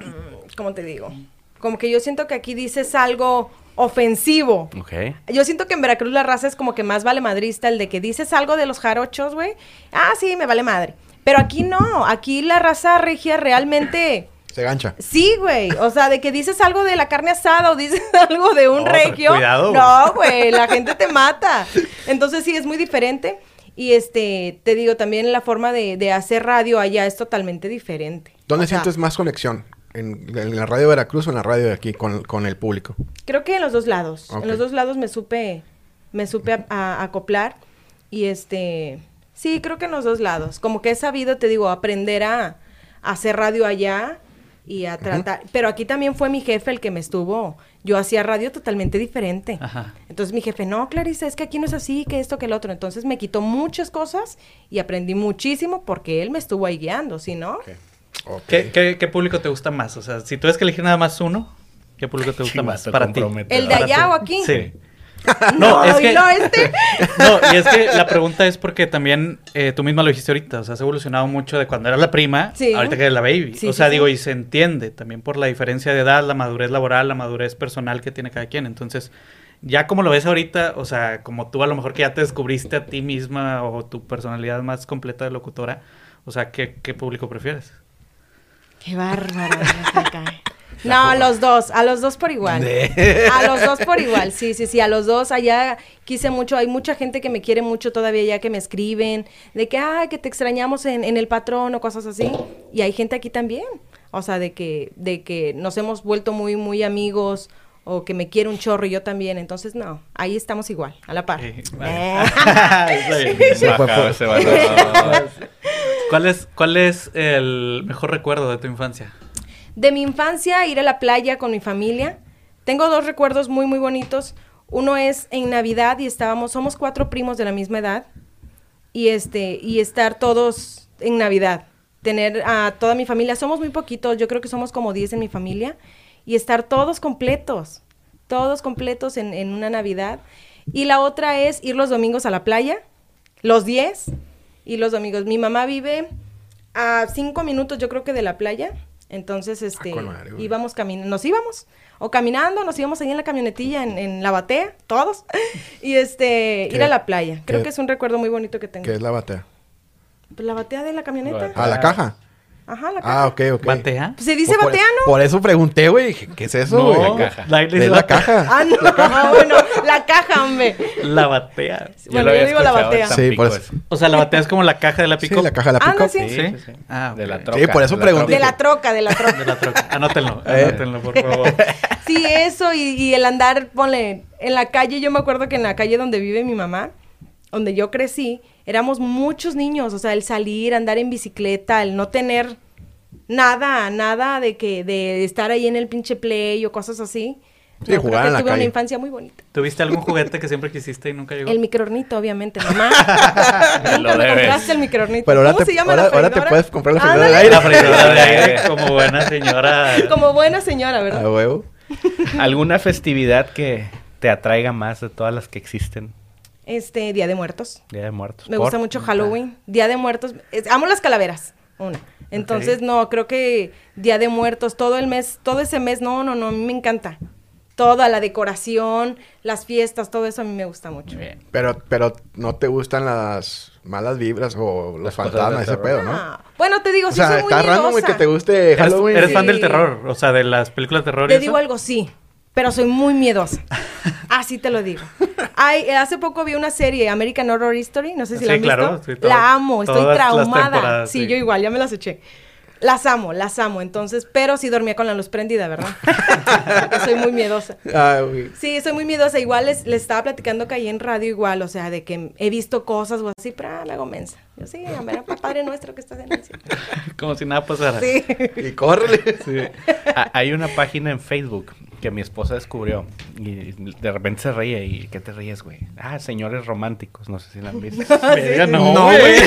¿cómo te digo? Como que yo siento que aquí dices algo ofensivo. Ok. Yo siento que en Veracruz la raza es como que más vale madrista, el de que dices algo de los jarochos, güey. Ah, sí, me vale madre. Pero aquí no, aquí la raza regia realmente... Se gancha. Sí, güey. O sea, de que dices algo de la carne asada o dices algo de un No, regio. cuidado, No, güey, la gente te mata. Entonces sí, es muy diferente. Y este, te digo, también la forma de, de hacer radio allá es totalmente diferente. ¿Dónde O sea, sientes más conexión? ¿En, en la radio de Veracruz o en la radio de aquí con, con el público? Creo que en los dos lados. Ok. En los dos lados me supe, me supe a- a- acoplar. Y este, sí, creo que en los dos lados. Como que he sabido, te digo, aprender a, a hacer radio allá y a tratar. Pero aquí también fue mi jefe el que me estuvo. Yo hacía radio totalmente diferente. Ajá. Entonces mi jefe, no, Clarice, es que aquí no es así, que esto, que el otro. Entonces me quitó muchas cosas y aprendí muchísimo porque él me estuvo ahí guiando, ¿sí no? ¿Qué, qué, qué público te gusta más? O sea, si tú ves que elegir nada más uno, ¿qué público te gusta más para ti? ¿El de allá o aquí? Sí. No, No, es y que- no, este. No, y es que la pregunta es porque también eh, tú misma lo dijiste ahorita, o sea, has evolucionado mucho de cuando eras la prima, Sí. ahorita que eres la baby. Sí, o sea, sí. digo, y se entiende también por la diferencia de edad, la madurez laboral, la madurez personal que tiene cada quien. Entonces, ya como lo ves ahorita, o sea, como tú a lo mejor que ya te descubriste a ti misma o tu personalidad más completa de locutora, o sea, ¿qué, qué público prefieres? Qué bárbaro. No, a los dos, a los dos por igual. A los dos por igual, sí, sí, sí, a los dos. Allá quise mucho, hay mucha gente que me quiere mucho todavía ya que me escriben, de que, ay, que te extrañamos en, en el patrón o cosas así, y hay gente aquí también, o sea, de que, de que nos hemos vuelto muy, muy amigos, o que me quiere un chorro y yo también, entonces no, ahí estamos igual, a la par. Vale. Está ¿Cuál es, ¿Cuál es el mejor recuerdo de tu infancia? De mi infancia, ir a la playa con mi familia. Tengo dos recuerdos muy, muy bonitos. Uno es en Navidad y estábamos, somos cuatro primos de la misma edad. Y este, y estar todos en Navidad. Tener a toda mi familia. Somos muy poquitos, yo creo que somos como 10 en mi familia. Y estar todos completos. Todos completos en, en una Navidad. Y la otra es ir los domingos a la playa. Los 10 y los domingos. Mi mamá vive a cinco minutos, yo creo que de la playa. Entonces, este, madre, güey. íbamos caminando, nos íbamos, o caminando, nos íbamos ahí en la camionetilla, en, en la batea, todos, y este, ir a la playa. Creo ¿Qué? que es un recuerdo muy bonito que tengo. ¿Qué es la batea? Pues la batea de la camioneta. ¿A la caja? Ajá, la caja. Ah, ok, ok. ¿Batea? Pues se dice Por- batea, ¿no? Por eso pregunté, güey. Dije, ¿qué es eso, güey? No, caja. la, Es la caja. Ah, no, bueno, la caja, hombre. La batea. Bueno, yo digo la batea. Sí, por eso. O sea, la batea es como la caja de la Sí, pico. la caja de la Ah, pico. no, sí. ¿Sí? Sí, sí, sí. Ah, De la troca. Sí, por eso de la pregunté. De la troca, de la troca. De la troca. Anótenlo, Eh. anótenlo, por favor. Sí, eso, y, y el andar, ponle, en la calle, yo me acuerdo que en la calle donde vive mi mamá, donde yo crecí, éramos muchos niños, o sea, el salir, andar en bicicleta, el no tener nada, nada de que, de estar ahí en el pinche play o cosas así. Sí, No, jugar creo que en la tuve calle. una infancia muy bonita. ¿Tuviste algún juguete que siempre quisiste y nunca llegó? El microornito, obviamente, mamá. Nunca me debes. compraste el microornito. Pero ahora ¿Cómo te- se llama ahora- la ahora te puedes comprar la freidora de Ándale. aire. La freidora de aire, como buena señora. Como buena señora, ¿verdad? A huevo. ¿Alguna festividad que te atraiga más de todas las que existen? Este, Día de Muertos. Día de Muertos. Me ¿Por? gusta mucho Halloween. Día de Muertos. es- amo las calaveras. Una. Entonces, no, creo que Día de Muertos, todo el mes, todo ese mes, no, no, no, a mí me encanta. toda la decoración, las fiestas, todo eso a mí me gusta mucho. Bien. Pero, pero no te gustan las malas vibras o los Las fantasmas, ese pedo, ¿no? Ah, bueno, te digo, o sí sea, soy muy está random, que te guste Eres, Halloween. eres fan del terror, o sea, de las películas de terror. y Te eso? digo algo, sí, pero soy muy miedosa. Así te lo digo. Ay, eh, hace poco vi una serie, American Horror Story, no sé si Sí, la han claro, visto. sí, todo- la amo, estoy traumada. sí, sí. yo igual, ya me las eché. Las amo, las amo, entonces, pero sí dormía con la luz prendida, ¿verdad? Porque soy muy miedosa. Ah. Sí, soy muy miedosa. Igual les, les estaba platicando que ahí en radio igual, o sea, de que he visto cosas o así, pero ah, me hago mensa. Yo sí, a ver, Padre nuestro que estás en el cielo. Como si nada pasara. Sí. Y córrele. Ah, Hay una página en Facebook que mi esposa descubrió y de repente se ríe y ¿qué te ríes, güey? Ah, señores románticos, no sé si la han visto. Verga, no, No, güey.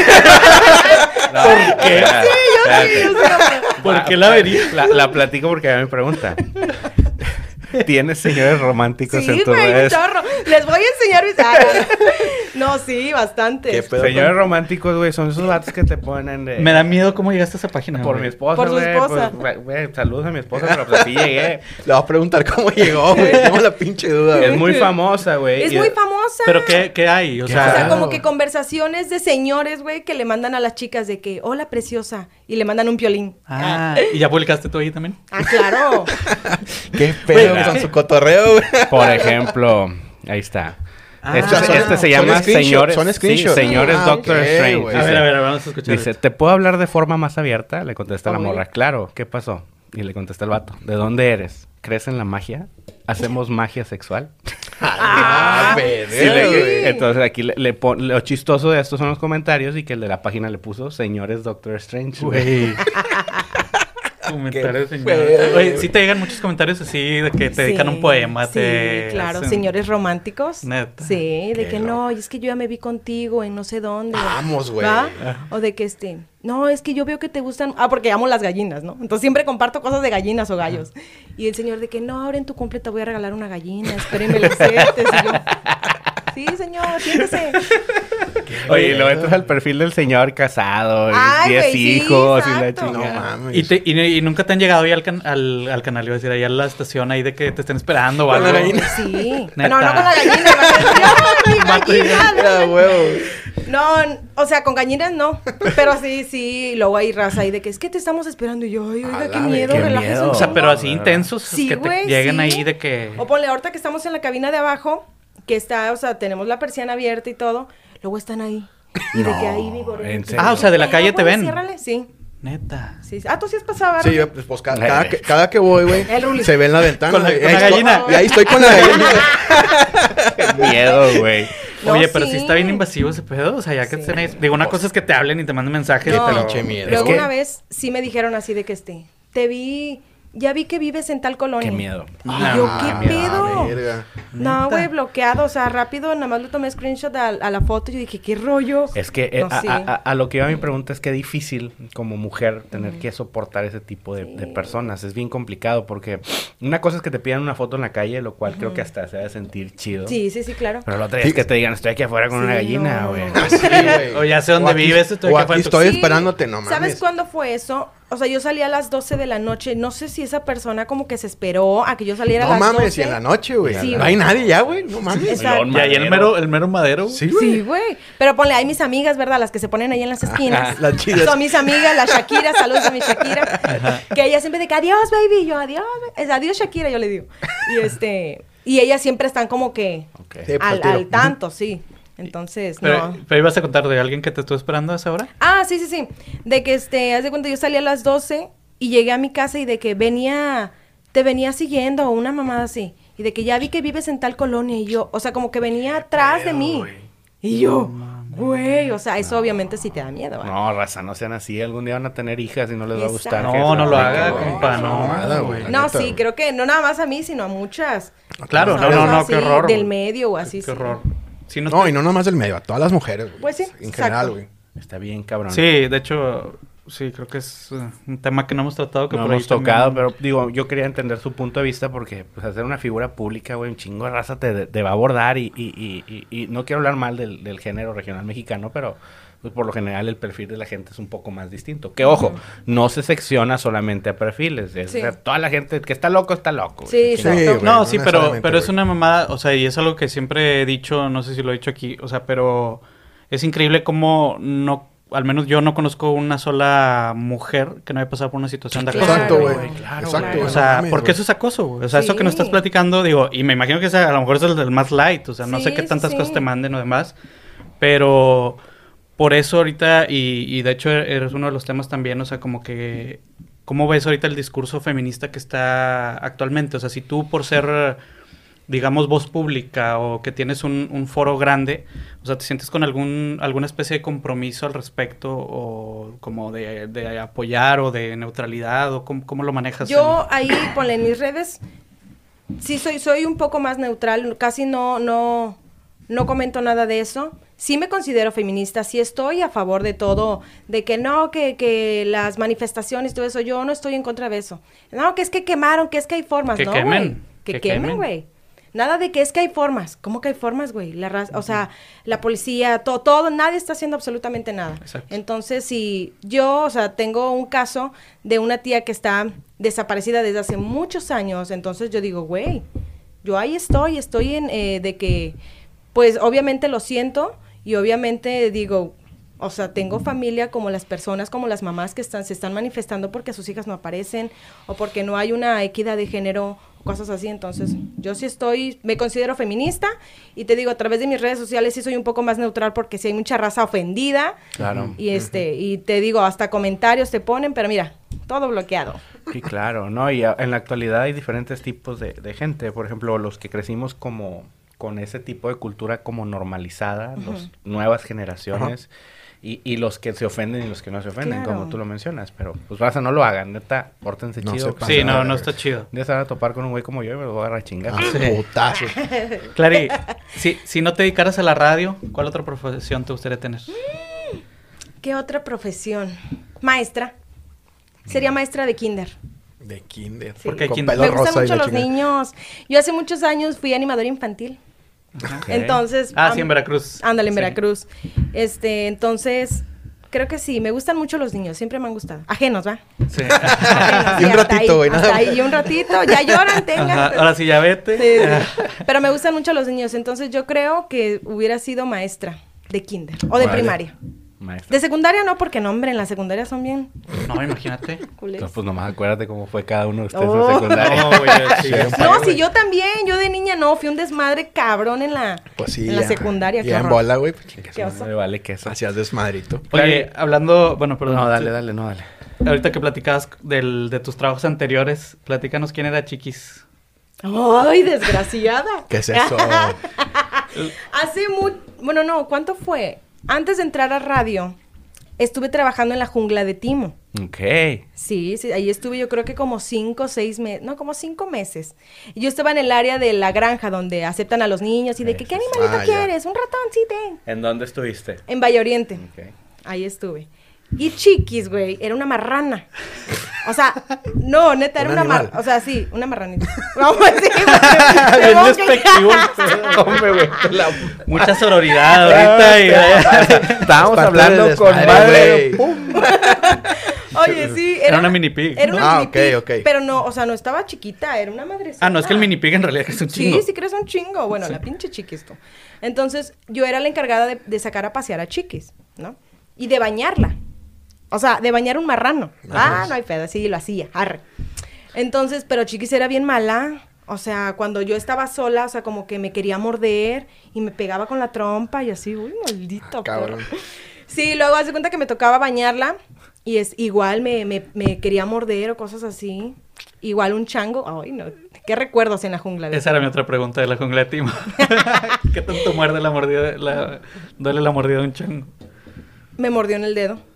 ¿Por qué? Sí, yo sí, ¿Por qué la vería? La, la platico porque a mí me pregunta. ¿Tienes señores románticos en Sí, tus güey, un redes? chorro. Les voy a enseñar mis... Ah, no, sí, bastante. Señores con- románticos, güey, son esos vatos que te ponen de... Me da miedo cómo llegaste a esa página. Por güey. mi esposa, Por su güey, esposa. pues, güey, güey, saludos a mi esposa, pero pues así llegué. Le voy a preguntar cómo llegó, güey. Tengo la pinche duda, Es güey. muy famosa, güey. Es y- muy famosa. ¿Pero qué, qué hay? O ¿Qué O sea, sea, como que conversaciones de señores, güey, que le mandan a las chicas de que, hola, preciosa, y le mandan un piolín. ah, ¿y ya publicaste tú ahí también? Ah, claro. Qué pedo Güey, con su cotorreo, güey. Por ejemplo, ahí está. Ah, este, este se llama señores, son sí, señores Ah, Doctor ok, Strange. güey. A Dice, ver, a ver, vamos a escuchar. dice, ¿te puedo hablar de forma más abierta? Le contesta la morra. Claro, ¿qué pasó? Y le contesta el vato, ¿de dónde eres? ¿Crees en la magia? ¿Hacemos magia sexual? Ah, Sí, le- entonces aquí le, le pon- lo chistoso de estos son los comentarios y que el de la página le puso señores Doctor Strange. güey. Comentarios, Qué señor. feo, Oye, sí te llegan muchos comentarios así de que te dedican un Sí, poema. Sí, te claro, hacen- señores románticos. Neta. Sí, de Qué que no, y es que yo ya me vi contigo en no sé dónde. Vamos, güey. O de que este, no, es que yo veo que te gustan, ah, porque amo las gallinas, ¿no? Entonces siempre comparto cosas de gallinas o gallos. Y el señor de que no, ahora en tu cumple te voy a regalar una gallina, espérenme la aceptes. Y yo, sí, señor, siéntese. Oye, luego entras al perfil del señor casado, Ay, 10 güey, sí, hijos y la exacto. No chingada. mames. ¿Y, te- y, y nunca te han llegado ahí al, can- al, al canal, iba a decir, ahí a la estación ahí de que te estén esperando o Con la algo? gallina. Sí. Neta. No, no con la gallina. ¡Ay, mi Vato, gallina! Huevo. No, n- o sea, con gallinas no. Pero sí, sí, luego hay raza ahí de que es que te estamos esperando. Y yo, ay, A oiga, la qué miedo, qué relájese miedo. un O sea, chingo. pero así intensos Sí, que te güey, lleguen sí. ahí de que... O ponle, ahorita que estamos en la cabina de abajo, que está, o sea, tenemos la persiana abierta y todo, luego están ahí. Y de que ahí vivorean. ¿en Que- serio? Ah, o sea, de la calle te ven. Ciérrale, sí. Neta. sí. sí. Ah, tú sí has pasado, ¿verdad? Sí, yo, pues, pues, ca- cada, que, cada que voy, güey, se ve en la ventana. Con la- güey. con Ahí la estoy- gallina. Y ahí estoy con la gallina. Qué miedo, güey. No, Oye, pero sí. sí está bien invasivo ese pedo. O sea, ya que Sí. ahí- Digo, una cosa es que te hablen y te manden mensajes, No, pero... pinche miedo. Luego Es que- una vez sí me dijeron así de que este, te vi, ya vi que vives en tal colonia. Qué miedo. Y yo, Ah, ¿qué pedo? verga. No, güey, bloqueado, o sea, rápido, nada más le tomé screenshot a, a la foto y yo dije, ¿qué rollo? Es que eh, No, a, sí. a- a- a lo que iba mi pregunta es que difícil como mujer tener que soportar ese tipo de, personas. Es bien complicado porque una cosa es que te pidan una foto en la calle, lo cual creo que hasta se debe sentir chido. Sí, sí, sí, claro. Pero la otra es que te digan, estoy aquí afuera con Sí, una gallina, güey. no. O ya sé dónde O aquí- vives, estoy o aquí afuera estoy Sí. esperándote, no mames. ¿Sabes cuándo fue eso? O sea, yo salí a las 12 de la noche. No sé si esa persona como que se esperó a que yo saliera a No las mames, 12. y en la noche, güey. Sí, no hay nadie ya, güey. No mames. Y ahí el mero, el mero madero. Sí, güey. Sí, güey. Pero ponle, hay mis amigas, ¿verdad? Las que se ponen ahí en las esquinas. Las chidas. Son mis amigas, la Shakira, saludos a mi Shakira. Que ella siempre que adiós, baby. Yo, adiós, es adiós, Shakira, yo le digo. Y este, y ellas siempre están como que Ok. Sí, pues, al, al tanto, sí. Entonces, Pero, no. pero ibas a contar de alguien que te estuvo esperando a esa hora. Ah, sí, sí, sí. De que este, haz de cuenta, yo salí a las 12 y llegué a mi casa y de que venía, te venía siguiendo una mamada así. Y de que ya vi que vives en tal colonia y yo, o sea, como que venía atrás de mí. Y yo, güey, o sea, eso obviamente sí te da miedo. ¿va? No, raza, no sean así. Algún día van a tener hijas y no les va a gustar. No, no lo haga, compa, no. mamada, güey. No, neta, sí, creo que no nada más a mí, sino a muchas. Claro, no, no, no, Así, qué horror. Del medio o así. Qué horror. Sí, no, No, te- y no nomás del medio, a todas las mujeres, güey. Pues sí, En exacto. general, güey. Está bien, cabrón. Sí, de hecho, sí, creo que es eh, un tema que no hemos tratado. Que no por hemos tocado, también- pero digo, yo quería entender su punto de vista porque pues hacer una figura pública, güey, un chingo de raza te, te va a abordar y, y, y, y- y no quiero hablar mal del, del género regional mexicano, pero pues por lo general el perfil de la gente es un poco más distinto. Que ojo, no se secciona solamente a perfiles. Es, Sí. o sea, toda la gente que está loco, está loco. Sí, güey, No, sí, pero, pero es una mamada, o sea, y es algo que siempre he dicho, no sé si lo he dicho aquí, o sea, pero es increíble cómo no, al menos yo no conozco una sola mujer que no haya pasado por una situación de acoso. Exacto, Claro, güey. güey, claro, Exacto, O no sea, mames, porque eso es acoso, güey. O sea, eso que nos estás Sí. platicando, digo, y me imagino que ese a lo mejor es el, el más light, o sea, no sé Sí, qué sí, tantas sí. cosas te manden o demás, pero por eso ahorita, y, y de hecho eres uno de los temas también, o sea, como que, ¿cómo ves ahorita el discurso feminista que está actualmente? O sea, si tú por ser, digamos, voz pública o que tienes un, foro grande, o sea, ¿te sientes con algún alguna especie de compromiso al respecto o como de, de apoyar o de neutralidad o cómo, cómo lo manejas? Yo ahí, ponle en mis redes, sí soy, soy un poco más neutral, casi no, no, no comento nada de eso. Sí me considero feminista, sí estoy a favor de todo, de que no, que, que las manifestaciones y todo eso, yo no estoy en contra de eso. No, que es que quemaron, que es que hay formas, Que no, quemen, güey. Que, que quemen, quemen. güey. Nada de que es que hay formas. ¿Cómo que hay formas, güey? La raza- o sea, la policía, todo, todo, nadie está haciendo absolutamente nada. Exacto. Entonces, si yo, o sea, tengo un caso de una tía que está desaparecida desde hace muchos años, entonces yo digo, güey, yo ahí estoy, estoy en eh, de que, pues obviamente lo siento y obviamente digo, o sea, tengo familia como las personas, como las mamás que están, se están manifestando porque sus hijas no aparecen o porque no hay una equidad de género o cosas así. Entonces, yo sí estoy, me considero feminista y te digo, a través de mis redes sociales sí soy un poco más neutral porque sí hay mucha raza ofendida. Claro. Y este, y te digo, hasta comentarios te ponen, pero mira, todo bloqueado. Sí, claro, ¿no? Y a- en la actualidad hay diferentes tipos de, de gente. Por ejemplo, los que crecimos como con ese tipo de cultura como normalizada, las nuevas generaciones, y, y los que se ofenden y los que no se ofenden, Claro. como tú lo mencionas. Pero, pues, raza, no lo hagan, neta, pórtense No chido. Sí, no, no está chido. Día se van a topar con un güey como yo y me lo voy a agarrar a chingar. Ah, putazo. Clary, si, si no te dedicaras a la radio, ¿cuál otra profesión te gustaría tener? ¿Qué otra profesión? Maestra. Sería maestra de kinder. De kinder. ¿Por qué Con kinder? Me gustan mucho los niños. Yo hace muchos años fui animadora infantil. Entonces. Ah, sí, en Veracruz. Ándale, en Sí. Veracruz. Este, entonces, creo que sí, me gustan mucho los niños, siempre me han gustado. Ajenos, ¿va? Sí. Ajenos, Y un ratito, güey, Hasta ahí, y un ratito, ya lloran, tengan. Ajá, ahora sí ya vete. Sí, sí. Pero me gustan mucho los niños, entonces yo creo que hubiera sido maestra de kinder o de Vale. primaria. Maestra. De secundaria no, porque no, hombre, en la secundaria son bien No, imagínate. pues nomás acuérdate cómo fue cada uno de ustedes Oh. en secundaria. No, güey, sí, si yo también, yo de niña no, fui un desmadre cabrón en la, Pues sí. en la secundaria. Ya qué en bola, güey. pues, Qué oso. Me vale que eso. Hacías desmadrito. Oye, hablando, bueno, perdón. No, dale, dale, no, dale. Ahorita que platicabas del, de tus trabajos anteriores, platícanos quién era Chiquis. Ay, desgraciada. ¿Qué es eso? Hace muy, bueno, no, ¿cuánto fue? Antes de entrar a radio, estuve trabajando en la jungla de Timo. Ok. Sí, sí, ahí estuve yo creo que como cinco, seis meses, no, como cinco meses. Y yo estaba en el área de la granja donde aceptan a los niños y de que, ¿qué animalito Ah, ya. quieres? Un ratón, sí, ten. ¿En dónde estuviste? En Valle Oriente. Ok. Ahí estuve. Y Chiquis, güey, era una marrana. O sea, no, neta, era Un una marrana. O sea, sí, una marranita. Vamos a decir, que- despectivo. Mucha sororidad ahorita. y, Estábamos hablando con madre. Oye, sí. Era una mini pig, Era una Ah, mini ok, pig, ok. Pero no, o sea, no estaba chiquita, era una madre. ah, no, es que el mini pig en realidad es un chingo. Sí, sí crees un chingo. Bueno, la pinche chiquis tú. Entonces, yo era la encargada de, de sacar a pasear a chiquis, ¿no? Y de bañarla. O sea, de bañar un marrano. Ah, no hay pedo, sí, lo hacía. Arre. Entonces, pero chiquis era bien mala. O sea, cuando yo estaba sola, o sea, como que me quería morder y me pegaba con la trompa y así, uy, maldito. Ah, cabrón. perro. Sí, luego hace cuenta que me tocaba bañarla y es igual me, me, me quería morder o cosas así. Igual un chango. Ay, no. ¿Qué recuerdos en la jungla? de Esa era mi otra pregunta de la jungla de Timo. ¿Qué tanto muerde la mordida? La, duele la mordida de un chango. Me mordió en el dedo.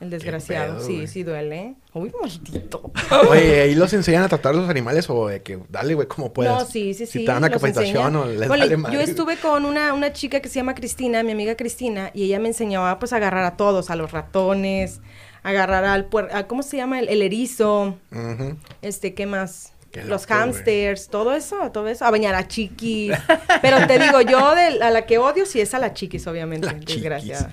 El desgraciado. pedo, sí, sí duele. Uy, maldito. Oye, ¿ahí los enseñan a tratar a los animales o de que dale, güey, como puedas? No, sí, sí, sí. Si te dan una capacitación enseñan. o les vale madre. Yo estuve con una, una chica que se llama Cristina, mi amiga Cristina, y ella me enseñaba pues a agarrar a todos, a los ratones, a agarrar al puer a- ¿cómo se llama? El, el erizo, este, ¿qué más? Los hamsters, todo eso, todo eso, a bañar a chiquis. Pero te digo, yo de, a la que odio sí es a la chiquis, obviamente, La chiquis.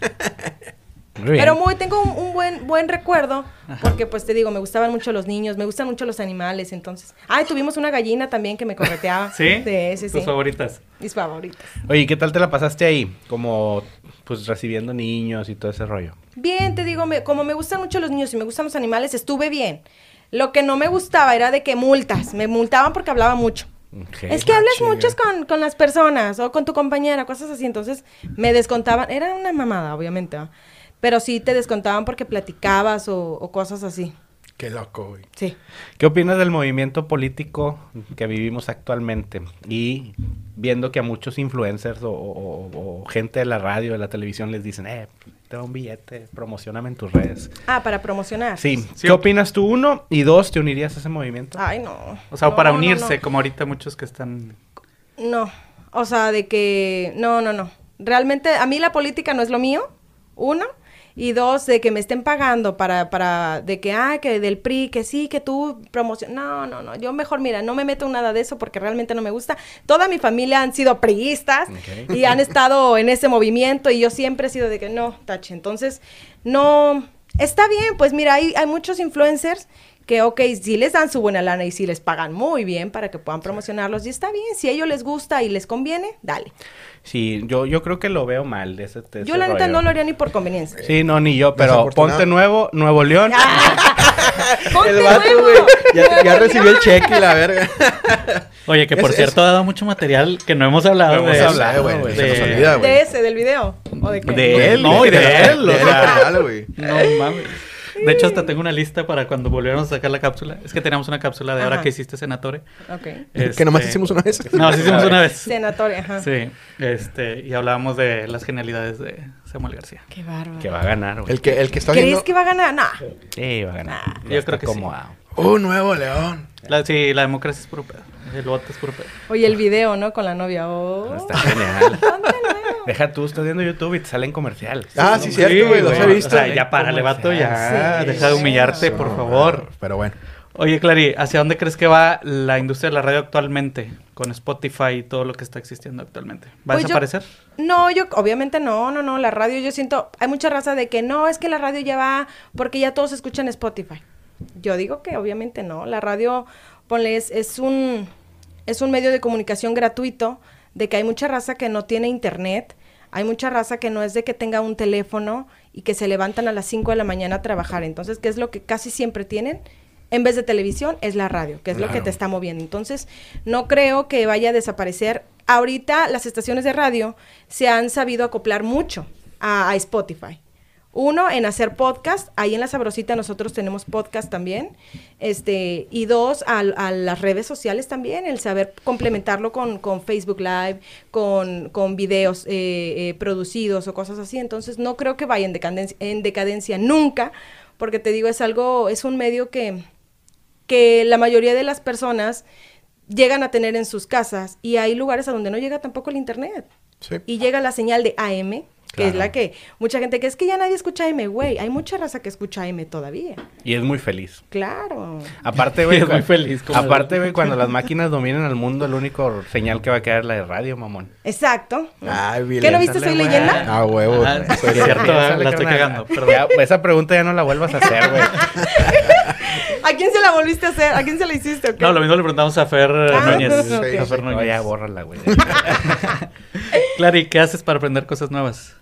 Muy. Pero muy, tengo un, un buen, buen recuerdo, porque pues te digo, me gustaban mucho los niños, me gustan mucho los animales, entonces. Ay, tuvimos una gallina también que me correteaba. ¿Sí? Sí, sí, sí. Tus favoritas. Mis favoritas. Oye, ¿qué tal te la pasaste ahí? Como, pues, recibiendo niños y todo ese rollo. Bien, te digo, me- como me gustan mucho los niños y me gustan los animales, estuve bien. Lo que no me gustaba era de que multas, me multaban porque hablaba mucho. Ok. Es que Ah, hablas chinga. mucho con, con las personas o con tu compañera, cosas así. Entonces me descontaban. Era una mamada, obviamente. ¿va? Pero sí te descontaban porque platicabas o, o cosas así. Qué loco, güey. Sí. ¿Qué opinas del movimiento político que vivimos actualmente? Y viendo que a muchos influencers o, o- o- o gente de la radio, de la televisión les dicen, eh, te da un billete, promocioname en tus redes. Ah, para promocionar. Sí. Sí. ¿Qué opinas tú, uno? Y dos, ¿te unirías a ese movimiento? Ay, no. O sea, No, para no, unirse, no. como ahorita muchos que están... No, o sea, de que no, no, no. Realmente a mí la política no es lo mío, uno. Y dos, de que me estén pagando para, para, de que, ah, que del PRI, que sí, que tú promocionas. No, no, no. Yo mejor, mira, no me meto en nada de eso porque realmente no me gusta. Toda mi familia han sido priistas Ok. y han estado en ese movimiento y yo siempre he sido de que no, tache. Entonces, no, está bien, pues mira, hay, hay muchos influencers que, ok, sí les dan su buena lana y sí les pagan muy bien para que puedan promocionarlos y está bien, si a ellos les gusta y les conviene, dale. Sí, yo, yo creo que lo veo mal de ese, de Yo ese la neta no lo haría ni por conveniencia. Sí, no, ni yo, pero ponte nuevo, Nuevo León. ¡Ponte el vato, nuevo! güey. Ya, recibió el cheque y la verga. Oye, que por Es- cierto ha dado mucho material que no hemos hablado No de hemos eso. hablado, güey. Se nos De- olvida, güey. ¿De ese, del video? ¿O de qué? De él, No, y de él, De o él, sea. No mames. De hecho, hasta tengo una lista para cuando volviéramos a sacar la cápsula. Es que teníamos una cápsula de ahora Ajá. que hiciste senatore. Ok. Que nomás Este, hicimos una vez. No, sí hicimos una vez. Senatoria, ajá. Sí, este, y hablábamos de las genialidades de Samuel García. Qué bárbaro. Que va a ganar, güey. El que, el que está ¿Crees viendo... que va a ganar? No. Sí, va a ganar. Yo creo que sí. ¡Uh, Nuevo León! La, sí, la democracia es puro pedo. El voto es puro pedo. Oye, el video, ¿no? Con la novia. Oh. Está genial. Deja tú, estás viendo YouTube y te salen comerciales. Ah, sí, cierto, güey, los he visto. O sea, ya párale, vato, ya. Sí. Deja de humillarte, por favor. Pero bueno. Oye, Clary, ¿hacia dónde crees que va la industria de la radio actualmente? Con Spotify y todo lo que está existiendo actualmente. ¿Va a Pues yo- desaparecer? No, yo obviamente no, no, no, la radio yo siento, hay mucha raza de que no, es que la radio ya va porque ya todos escuchan Spotify. Yo digo que obviamente no, la radio, ponle, es, es un, es un medio de comunicación gratuito, de que hay mucha raza que no tiene internet, hay mucha raza que no es de que tenga un teléfono y que se levantan a las 5 de la mañana a trabajar. Entonces, ¿qué es lo que casi siempre tienen? En vez de televisión, es la radio, que es lo que te está moviendo. Entonces, no creo que vaya a desaparecer. Ahorita las estaciones de radio se han sabido acoplar mucho a, a Spotify. Uno, en hacer podcast. Ahí en La Sabrosita nosotros tenemos podcast también. Este, y dos, al- a, las redes sociales también, el saber complementarlo con, con Facebook Live, con, con videos eh, eh, producidos o cosas así. Entonces, no creo que vaya en decadencia, en decadencia nunca, porque te digo, es algo, es un medio que, que la mayoría de las personas llegan a tener en sus casas y hay lugares a donde no llega tampoco el internet. Sí. Y llega la señal de AM, que es la que mucha gente que es que ya nadie escucha AM, güey, hay mucha raza que escucha AM todavía. Y es muy feliz. Claro. Aparte, güey. Es muy feliz, como Aparte, güey, cuando las máquinas dominen al mundo, el único señal que va a quedar es la de radio, mamón. Exacto. Ay. ¿Qué no viste Soy leyenda? Ah, huevo. Ah, Soy es cierto, la estoy cagando, perdón. Ya, esa pregunta ya no la vuelvas a hacer, güey. ¿A quién se la volviste a hacer? ¿A quién se la hiciste? o qué? No, lo mismo le preguntamos a Fer Ah, Núñez. A Fer Núñez. No, ya bórrala, güey. Clary, ¿qué haces para aprender cosas nuevas?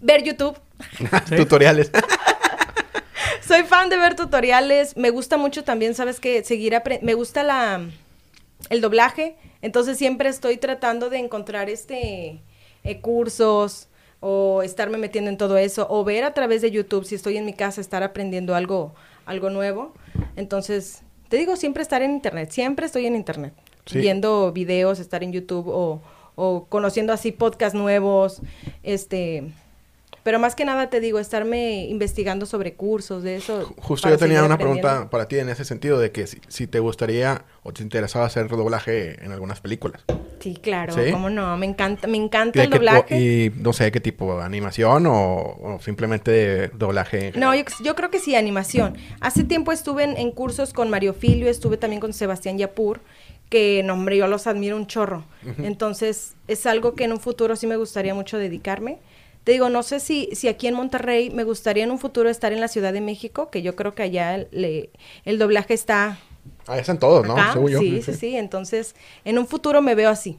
Ver YouTube. ¿Sí? Tutoriales. Soy fan de ver tutoriales. Me gusta mucho también, ¿sabes qué? Seguir apre- Me gusta la el doblaje. Entonces siempre estoy tratando de encontrar este eh, cursos o estarme metiendo en todo eso o ver a través de YouTube si estoy en mi casa estar aprendiendo algo algo nuevo. Entonces, te digo, siempre estar en internet, siempre estoy en internet, Sí. viendo videos, estar en YouTube o, o conociendo así podcasts nuevos, este pero más que nada te digo, estarme investigando sobre cursos de eso. Justo yo tenía una pregunta para ti en ese sentido de que si, si te gustaría o te interesaba hacer doblaje en algunas películas. Sí, claro, ¿Sí? cómo no, me encanta, me encanta ¿De el doblaje. y no sé qué tipo, animación o, o simplemente doblaje. No, yo, creo que sí, animación. Hace tiempo estuve en, en cursos con Mario Filio, estuve también con Sebastián Yapur, que, no, hombre, yo los admiro un chorro. Entonces, es algo que en un futuro sí me gustaría mucho dedicarme. Te digo, no sé si, si aquí en Monterrey me gustaría en un futuro estar en la Ciudad de México, que yo creo que allá el, le- el doblaje está Ah, están todos, ¿no? acá. Según yo. Sí, sí, sí. Entonces, en un futuro me veo así.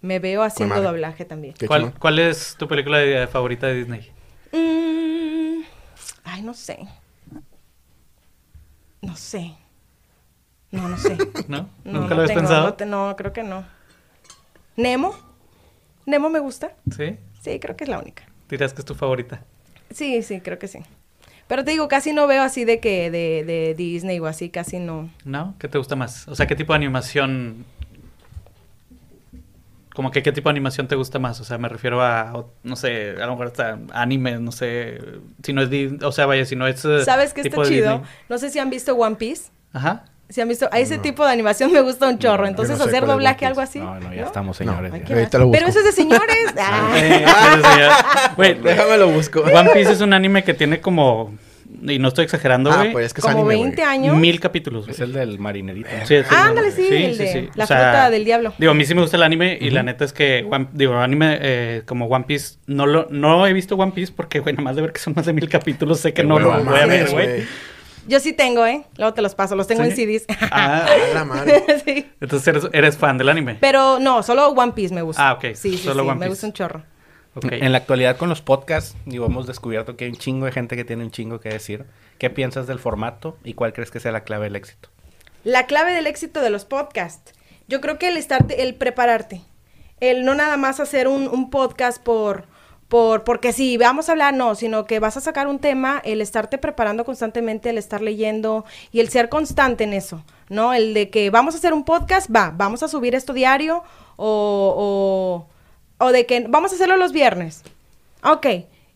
Me veo haciendo madre. doblaje también. ¿Cuál, cuál es tu película de- favorita de Disney? Mm, ay, no sé. No sé. No, no sé. ¿No? No, ¿Nunca no lo has tengo, pensado? No, te- no, creo que no. ¿Nemo? ¿Nemo me gusta? ¿Sí? Sí, creo que es la única. Dirás que es tu favorita. Sí, sí, creo que sí. Pero te digo, casi no veo así de que de, de Disney o así, casi no. ¿No? ¿Qué te gusta más? O sea, ¿qué tipo de animación... Como que qué tipo de animación te gusta más? O sea, me refiero a, no sé, a lo mejor hasta anime, no sé, si no es Disney, o sea, vaya, si no es... eh, ¿Sabes qué está chido? Disney. No sé si han visto One Piece. Ajá. Si han visto, a ese tipo de animación me gusta un chorro. Entonces, no sé hacer es doblaje, Piece. algo así. No, no, ya ¿no? estamos, señores. Ya. Pero eso es de señores. Ah. Eh, sí, sí, Déjame lo busco. One Piece es un anime que tiene como, y no estoy exagerando, Ah, güey, pues es que es Como anime, 20 güey. años. mil capítulos. Es güey. el del marinerito. Sí, es Ah, ándale, sí, el de la fruta del diablo. Digo, a mí sí me gusta el anime y la neta es que, One- digo, anime eh, como One Piece, no lo no he visto One Piece porque, güey, nada más de ver que son más de mil capítulos, sé que Qué no lo voy a ver, güey. Yo sí tengo, ¿eh? Luego te los paso. Los tengo ¿Sí? en CDs. Ah, la madre. sí. entonces eres, eres fan del anime. Pero no, solo One Piece me gusta. Ah, ok, Sí, sí, solo sí, One me Piece. gusta un chorro. Ok. En la actualidad con los podcasts, digo, hemos descubierto que hay un chingo de gente que tiene un chingo que decir. ¿Qué piensas del formato y cuál crees que sea la clave del éxito? La clave del éxito de los podcasts. Yo creo que el estarte, el prepararte. El no nada más hacer un, un podcast por, por, porque sí, vamos a hablar, no, sino que vas a sacar un tema, el estarte preparando constantemente, el estar leyendo y el ser constante en eso, ¿no? El de que vamos a hacer un podcast, va, vamos a subir esto diario o, o, o de que vamos a hacerlo los viernes. Ok.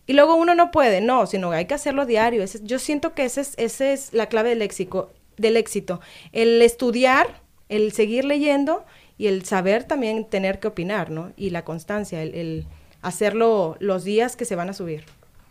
Y luego uno no puede, no, sino hay que hacerlo diario. Ese- yo siento que esa es, ese es la clave del éxito, del éxito. El estudiar, el seguir leyendo y el saber también tener que opinar, ¿no? Y la constancia, el, el hacerlo los días que se van a subir.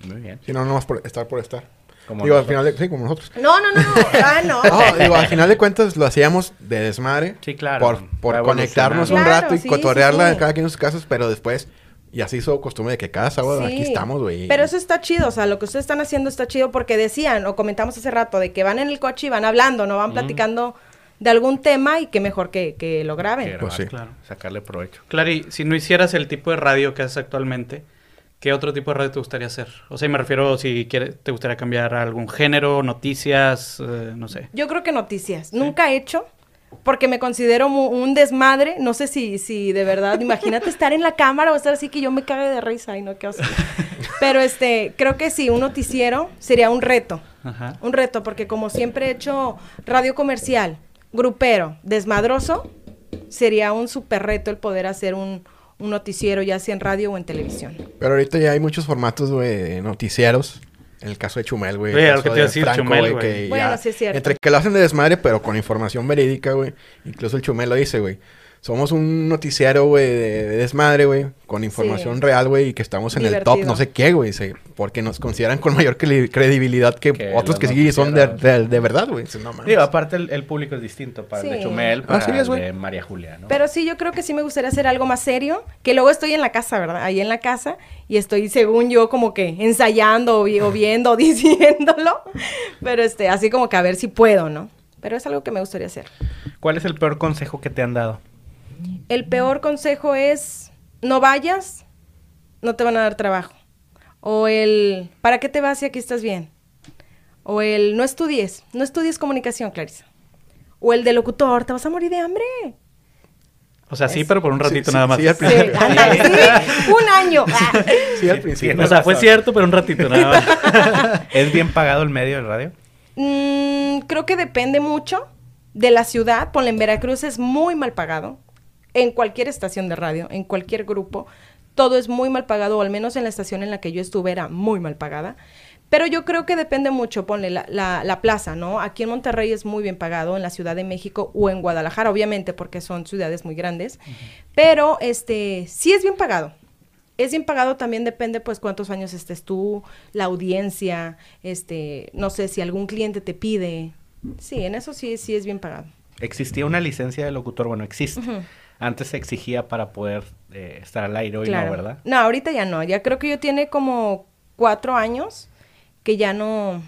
Muy bien. Si no, nomás por estar por estar. Como digo, al nosotros. final de... Sí, como nosotros. No, no, no, no. Ah, no. No, digo, al final de cuentas lo hacíamos de desmadre. Sí, claro. Por, por conectarnos un evolucionar. rato y Claro, sí, cotorrearla sí, sí. cada quien en sus casas, pero después ya se hizo costumbre de que cada sábado aquí Sí. estamos, güey. Pero eso está chido, o sea, lo que ustedes están haciendo está chido porque decían, o comentamos hace rato, de que van en el coche y van hablando, no van platicando de algún tema y qué mejor que, que lo graben. Que Pues sí. Claro. Sacarle provecho. Clary, si no hicieras el tipo de radio que haces actualmente, ¿qué otro tipo de radio te gustaría hacer? O sea, y me refiero si quieres, te gustaría cambiar a algún género, noticias, eh, no sé. Yo creo que noticias. Nunca he hecho, porque me considero un desmadre. No sé si, si de verdad, imagínate estar en la cámara o estar así que yo me cague de risa y no qué hacer. Pero este, creo que sí, un noticiero sería un reto. Ajá. Un reto, porque como siempre he hecho radio comercial, grupero, desmadroso, sería un súper reto el poder hacer un, un noticiero, ya sea en radio o en televisión. Pero ahorita ya hay muchos formatos, güey, de noticieros. En el caso de Chumel, güey. Sí, el era lo caso que te iba a de decir, Chumel, güey. Bueno, sí es cierto. Entre que lo hacen de desmadre, pero con información verídica, güey. Incluso el Chumel lo dice, güey. Somos un noticiero, güey, de, de desmadre, güey. Con información Sí. real, güey. Y que estamos en el top, no sé qué, güey. sí, Porque nos consideran con mayor cre- credibilidad que, Que otros que sí son de, de- de verdad, güey. No. Digo, aparte el, el público es distinto para el de. Chumel, para Así es, el güey. de María Julia, ¿no? Pero sí, yo creo que sí me gustaría hacer algo más serio, que luego estoy en la casa, ¿verdad? Ahí en la casa y estoy, según yo, como que ensayando o, vi- o viendo o diciéndolo, pero este, así como que a ver si puedo, ¿no? Pero es algo que me gustaría hacer. ¿Cuál es el peor consejo que te han dado? El peor consejo es, no vayas, no te van a dar trabajo. O el, ¿para qué te vas si aquí estás bien? O el, no estudies, no estudies comunicación, Clarisa. O el de locutor, te vas a morir de hambre. O sea, sí, Es- pero por un ratito sí, nada más. sí, al Sí, principio. ándale, sí, un año. Sí, al principio. o sea, fue cierto, pero un ratito nada más. ¿Es bien pagado el medio del radio? Mm, creo que depende mucho de la ciudad. Ponle en Veracruz es muy mal pagado. En cualquier estación de radio, en cualquier grupo, todo es muy mal pagado, o al menos en la estación en la que yo estuve era muy mal pagada. Pero yo creo que depende mucho, ponle la, la- la plaza, ¿no? Aquí en Monterrey es muy bien pagado, en la Ciudad de México o en Guadalajara, obviamente, porque son ciudades muy grandes. Pero este sí es bien pagado. Es bien pagado también depende pues cuántos años estés tú, la audiencia, este, no sé si algún cliente te pide. Sí, en eso sí sí es bien pagado. existía una licencia de locutor, bueno, existe. Ujú. Antes se exigía para poder eh, estar al aire, hoy Claro. no, ¿verdad? No, ahorita ya no. Ya creo que yo tiene como cuatro años que ya no.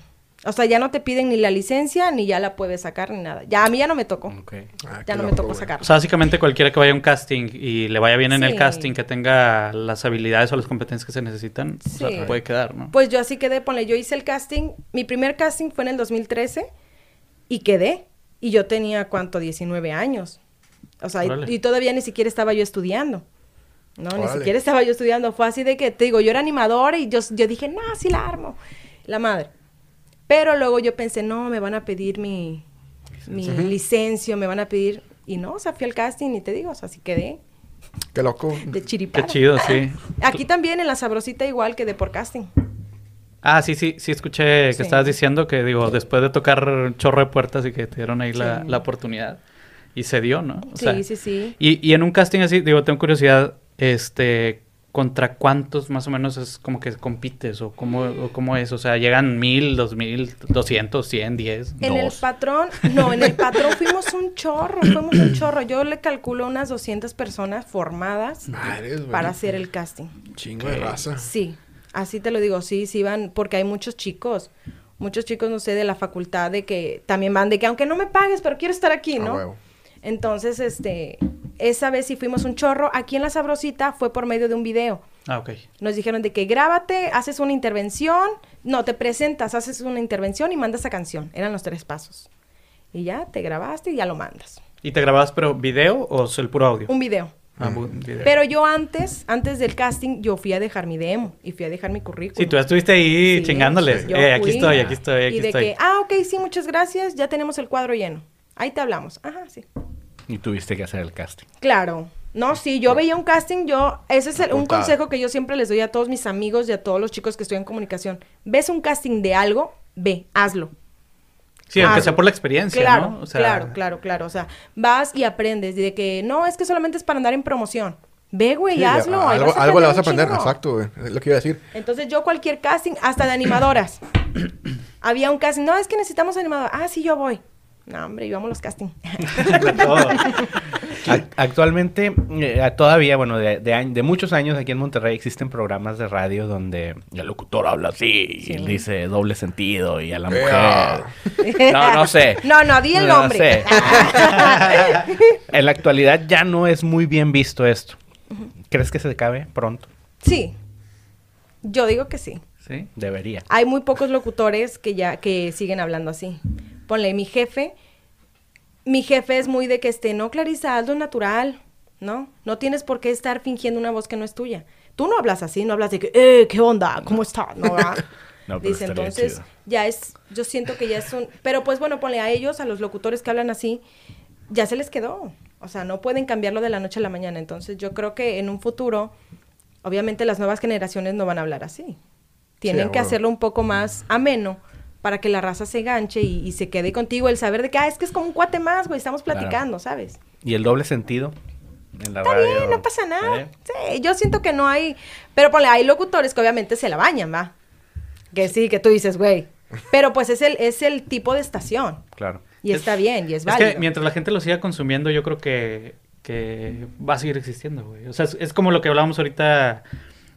O sea, ya no te piden ni la licencia, ni ya la puedes sacar, ni nada. Ya a mí ya no me tocó. Ok. Ah, Ya qué no me tocó sacar. O sea, básicamente cualquiera que vaya a un casting y le vaya bien en el casting, que tenga las habilidades o las competencias que se necesitan, o sea, Sí. puede quedar, ¿no? Pues yo así quedé, ponle, yo hice el casting, mi primer casting fue en el 2013 y quedé. Y yo tenía, ¿cuánto? 19 años. O sea, y, todavía ni siquiera estaba yo estudiando. No, ni siquiera estaba yo estudiando. Fue así de que, te digo, yo era animadora y yo, yo dije, no, sí la armo. La madre. Pero luego yo pensé, no, me van a pedir mi, mi licencia, me van a pedir... Y no, o sea, fui al casting y te digo, o sea, así quedé Qué loco. de Qué chiripara. chido, sí. Aquí también en la sabrosita igual que de por casting. Ah, sí, sí, sí escuché que Sí. estabas diciendo que, digo, después de tocar chorro de puertas y que te dieron ahí la, la oportunidad. Y se dio, ¿no? O Sí, sea, sí, sí. Y, y en un casting así, digo, tengo curiosidad, este, ¿contra cuántos más o menos es como que compites o cómo, o cómo es? O sea, ¿llegan mil, dos mil, doscientos, cien, diez, En el patrón, no, en el patrón fuimos un chorro, fuimos un chorro. Yo le calculo unas 200 personas formadas para hacer el casting. Chingo de raza. Sí, así te lo digo, sí, sí van, porque hay muchos chicos, muchos chicos, no sé, de la facultad de que también van, de que aunque no me pagues, pero quiero estar aquí, ¿no? huevo. Entonces, este, esa vez sí fuimos un chorro. Aquí en La Sabrosita fue por medio de un video. Ah, ok. Nos dijeron de que grábate, haces una intervención, no, te presentas, haces una intervención y mandas esa canción. Eran los tres pasos. Y ya, te grabaste y ya lo mandas. ¿Y te grababas pero video o es el puro audio? Un video. Ah, bu- video. Pero yo antes, antes del casting, yo fui a dejar mi demo y fui a dejar mi currículum. Sí, tú estuviste ahí Sí, chingándoles. Eh, aquí estoy, aquí estoy, aquí y de estoy. que, ah, ok, sí, muchas gracias, ya tenemos el cuadro lleno. Ahí te hablamos. Ajá, sí. Y tuviste que hacer el casting. Claro. No, sí, yo veía un casting, yo, ese es el- un consejo que yo siempre les doy a todos mis amigos y a todos los chicos que estudian comunicación. ¿Ves un casting de algo? Ve, hazlo. Sí, aunque hazlo. sea por la experiencia, claro, ¿no? O sea, Claro, claro, claro. O sea, vas y aprendes de que no, es que solamente es para andar en promoción. Ve, güey, Sí, hazlo. algo vas a algo le aprender vas a aprender, chingo. exacto, güey. Es lo que iba a decir. Entonces yo cualquier casting, hasta de animadoras. Había un casting, no, es que necesitamos animador. Ah, sí, yo voy. No, hombre, íbamos los casting. de todo. Ac- Actualmente, eh, todavía, bueno, de, de, añ- de muchos años aquí en Monterrey existen programas de radio donde el locutor habla así Sí. y dice doble sentido y a la mujer. No, no sé. No, no, di el No nombre. sé. en la actualidad ya no es muy bien visto esto. ¿Crees que se acabe pronto? sí. Yo digo que sí. ¿Sí? Debería. Hay muy pocos locutores que ya que siguen hablando así. Ponle, mi jefe, mi jefe es muy de que este, no, Clarisa, hazlo natural, ¿no? No tienes por qué estar fingiendo una voz que no es tuya. Tú no hablas así, no hablas de que, eh, ¿qué onda? ¿Cómo estás? No. No, Dice, entonces, chido. ya es, yo siento que ya es un, pero pues bueno, ponle a ellos, a los locutores que hablan así, ya se les quedó. O sea, no pueden cambiarlo de la noche a la mañana. Entonces, yo creo que en un futuro, obviamente las nuevas generaciones no van a hablar así. Tienen que hacerlo un poco más ameno para que la raza se ganche y, y se quede contigo. El saber de que, ah, es que es como un cuate más, güey, estamos Claro. platicando, ¿sabes? ¿Y el doble sentido? En la Está radio. bien, no pasa nada. ¿Eh? Sí, yo siento que no hay. Pero ponle, hay locutores que obviamente se la bañan, va. Que sí, que tú dices, güey. Pero pues es el, es el tipo de estación. Claro. Y Es- está bien, y es Es válido. que mientras la gente lo siga consumiendo, yo creo que, que va a seguir existiendo, güey. O sea, es, es como lo que hablábamos ahorita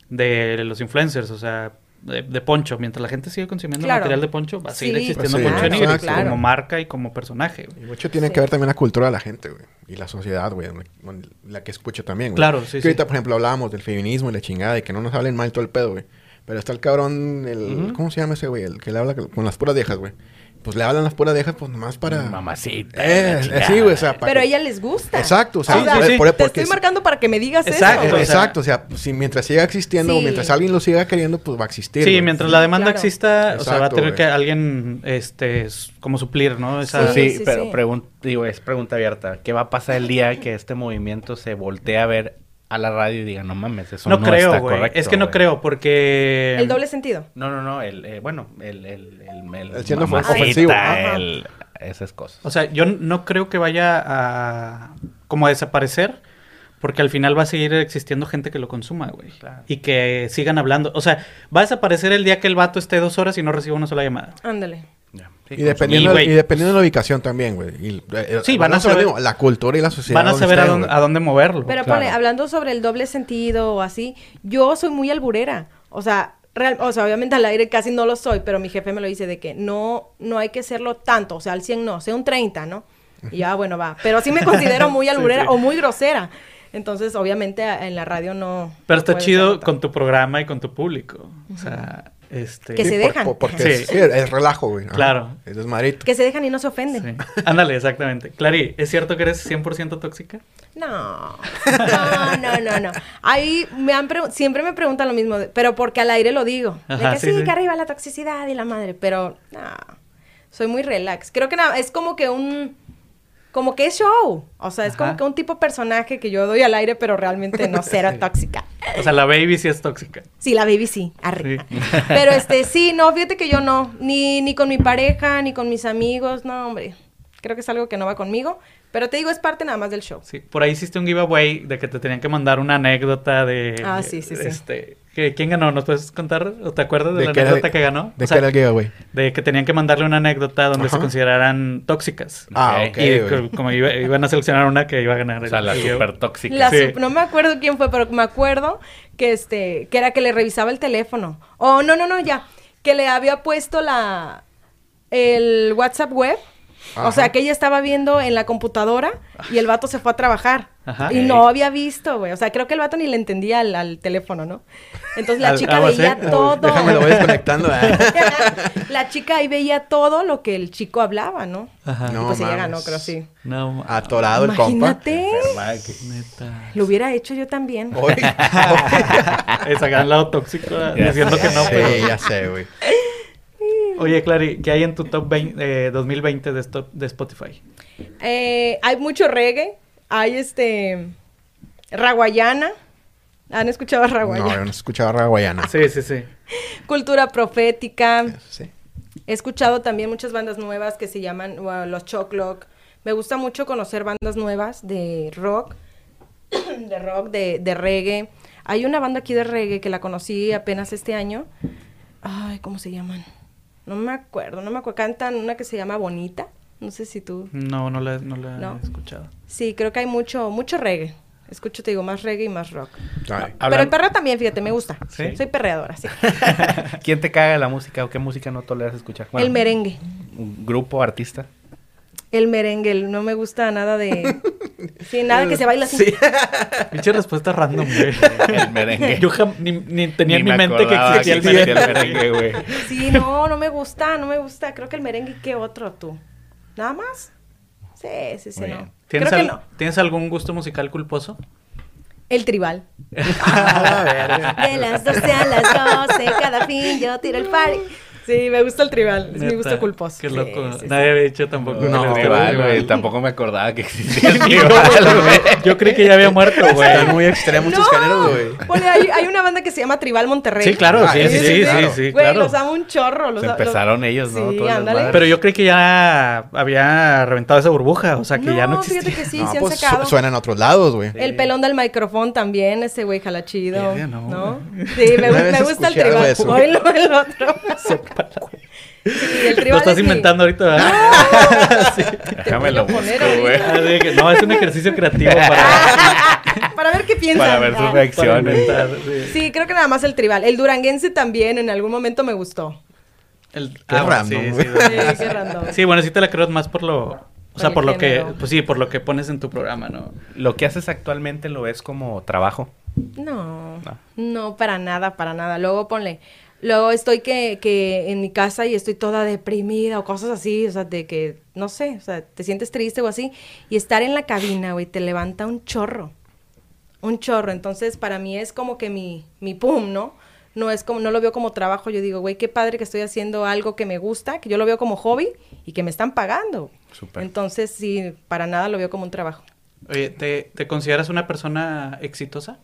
de los influencers, o sea, de, de Poncho. Mientras la gente sigue consumiendo Claro. material de Poncho, va a seguir Sí, existiendo Sí, Poncho claro, Nigris claro. como marca y como personaje, Y güey. mucho tiene Sí. que ver también la cultura de la gente, güey. Y la sociedad, güey. La que escucha también, güey. Claro, sí, Que sí. ahorita, por ejemplo, hablábamos del feminismo y la chingada y que no nos hablen mal todo el pedo, güey. Pero está el cabrón, el... ¿Cómo se llama ese, güey? El que le habla con las puras viejas, güey. Pues le hablan las puras viejas, pues nomás para... Mamacita. Eh, eh, sí, güey, o sea, para Pero a que- ella les gusta. Exacto, o sea, Sí, sí, por- sí. por- Te porque estoy marcando para que me digas Exacto, eso. o sea- Exacto, o sea, si mientras siga existiendo o mientras alguien lo siga queriendo, pues va a existir. Sí, güey. mientras la demanda Claro. exista, o sea, va a tener güey. que alguien, este, como suplir, ¿no? Esa, Sí, Sí, sí, pero sí. pregun- digo, es pregunta abierta. ¿Qué va a pasar el día que este movimiento se voltee a ver a la radio y diga, no mames, eso no, no, creo, está correcto? Es que no güey"? creo, porque... El doble sentido. No, no, no, el, eh, bueno, el, el, el, el, El siendo mamacita, ofensivo. El- esas cosas. O sea, yo no creo que vaya a como a desaparecer, porque al final va a seguir existiendo gente que lo consuma, güey. Claro. Y que sigan hablando. O sea, va a desaparecer el día que el vato esté dos horas y no reciba una sola llamada. Ándale. Sí, Y dependiendo, Y, güey, y dependiendo de la ubicación también, güey. Eh, Sí, van a saber- mismo, La cultura y la sociedad. Van a saber a dónde, güey. a dónde moverlo. Pero claro. ponle, hablando sobre el doble sentido o así, yo soy muy alburera. O sea, real- o sea, obviamente al aire casi no lo soy, pero mi jefe me lo dice de que no, no hay que serlo tanto, o sea, al 100 no, sea un 30, ¿no? Y ya, bueno, va. Pero sí me considero muy alburera sí. o muy grosera. Entonces, obviamente, en la radio no. Pero no está chido con tu programa y con tu público. O sea, este... Que Sí, se por- dejan. por- porque Sí. sí, es relajo, güey. Ajá. Claro. Es desmadrito. Que se dejan y no se ofenden. Sí. Ándale, exactamente. Clary, ¿es cierto que eres 100% tóxica? No, no, no, no, no. Ahí me han siempre me preguntan lo mismo, pero porque al aire lo digo. Ajá, de que sí, sí, sí. que arriba la toxicidad y la madre, pero no, soy muy relax. Creo que nada, es como que un, como que es show. O sea, es como que un tipo de personaje que yo doy al aire, pero realmente no será tóxica. O sea, la baby sí es tóxica. Sí, la baby sí, arriba. Sí. Pero este, sí, no, fíjate que yo no, ni, ni con mi pareja, ni con mis amigos, no, hombre. Creo que es algo que no va conmigo. Pero te digo, es parte nada más del show. Sí, por ahí hiciste un giveaway de que te tenían que mandar una anécdota de... Ah, sí, sí, sí. Este, que- ¿Quién ganó? ¿Nos puedes contar? ¿O te acuerdas de, ¿De la anécdota que ganó? ¿De O qué era el giveaway? de que tenían que mandarle una anécdota donde se consideraran tóxicas. Ah, Ok. y como iba- iban a seleccionar una que iba a ganar. O sea, el la super tóxica. La Sí. sup- no me acuerdo quién fue, pero me acuerdo que este, que era que le revisaba el teléfono. Oh, no, no, no, ya. Que le había puesto la el WhatsApp web. O sea, que ella estaba viendo en la computadora y el vato se fue a trabajar. Ajá. Y no había visto, güey. O sea, creo que el vato ni le entendía al, al teléfono, ¿no? Entonces la Al- chica veía ¿sí? todo. Déjame lo voy desconectando. ¿eh? la chica ahí veía todo lo que el chico hablaba, ¿no? Ajá. Y No pues ella mames. ganó, creo sí. No, Atorado el compa. Imagínate. Neta. Lo hubiera hecho yo también. Esa gran lado tóxico diciendo que no, sí, pero... ya sé, güey. Oye, Clary, ¿qué hay en tu top 20, eh, 2020 de, esto- de Spotify? Eh, hay mucho reggae. Hay este. Raguayana. ¿Han escuchado a No, Raguayana? yo no escuchaba Raguayana. Sí, sí, sí. Cultura profética. Eso sí. He escuchado también muchas bandas nuevas que se llaman bueno, los Choclock. Me gusta mucho conocer bandas nuevas de rock, de rock, de, de reggae. Hay una banda aquí de reggae que la conocí apenas este año. Ay, ¿cómo se llaman? No me acuerdo, no me acuerdo. Cantan una que se llama Bonita. No sé si tú. No, no la, no la No. he escuchado. Sí, creo que hay mucho, mucho reggae. Escucho, te digo, más reggae y más rock. Ay. Pero el perreo también, fíjate, me gusta. ¿Sí? Soy perreadora, sí. ¿Quién te caga la música o qué música no toleras escuchar? Bueno, el merengue. Un grupo, artista. El merengue, el- no me gusta nada de... Sí, nada que se baila así. Sí. Pinche respuesta random, güey. El merengue. Yo jam- ni, ni tenía Ni en mi me mente que existía el merengue. el merengue, güey. Sí, no, no me gusta, no me gusta. Creo que el merengue, ¿qué otro tú? ¿Nada más? Sí, sí, sí, no. ¿Tienes, Creo que no. ¿Tienes algún gusto musical culposo? El tribal. Ah. De las 12 a las 12, cada fin yo tiro el party. Sí, me gusta el tribal, es mi gusto culposo. Qué loco. sí, sí. Nadie había dicho tampoco. No, gustaba tribal, güey. Tampoco me acordaba que existía el Yo, tribal, güey. Yo creí que ya había muerto, güey. Están muy extremos tus géneros, güey. Ponle, hay, hay una banda que se llama Tribal Monterrey. Sí, claro, Ah, sí, sí, sí, claro. Güey, claro. los amo un chorro. Los, Se los- empezaron ellos, ¿no? Pero yo creí que ya había reventado esa burbuja, o sea, que ya no existía. fíjate que sí, no, sí han pues sacado. su- suenan a otros lados, güey. El pelón del micrófono también, ese güey jala chido. Verga, no. no. Sí, me, gusta el tribal. eso. Oílo, el otro. Sí, el tribal Lo estás es mi- inventando ahorita, ¿verdad? Sí. Déjame lo busco, poner güey. Ah, No, es un ejercicio creativo para, Para ver qué piensan. Para ver sus Ah. reacciones. sí. Sí, creo que nada más el tribal. El duranguense también en algún momento me gustó. El, Qué random, sí, güey. sí, Sí, sí. qué random. Sí, bueno, sí te la creo más por lo... O sea, por lo que... Pues sí, por lo que pones en tu programa, ¿no? Lo que haces actualmente lo ves como trabajo. No, No. no, para nada, para nada. Luego ponle, luego estoy que, que en mi casa y estoy toda deprimida o cosas así, o sea, de que, no sé, o sea, te sientes triste o así, y estar en la cabina, güey, te levanta un chorro, un chorro. Entonces, para mí es como que mi, mi pum, ¿no? No es como, no lo veo como trabajo, yo digo, güey, qué padre que estoy haciendo algo que me gusta, que yo lo veo como hobby y que me están pagando. Súper. Entonces, sí, para nada lo veo como un trabajo. Oye, ¿te, te consideras una persona exitosa?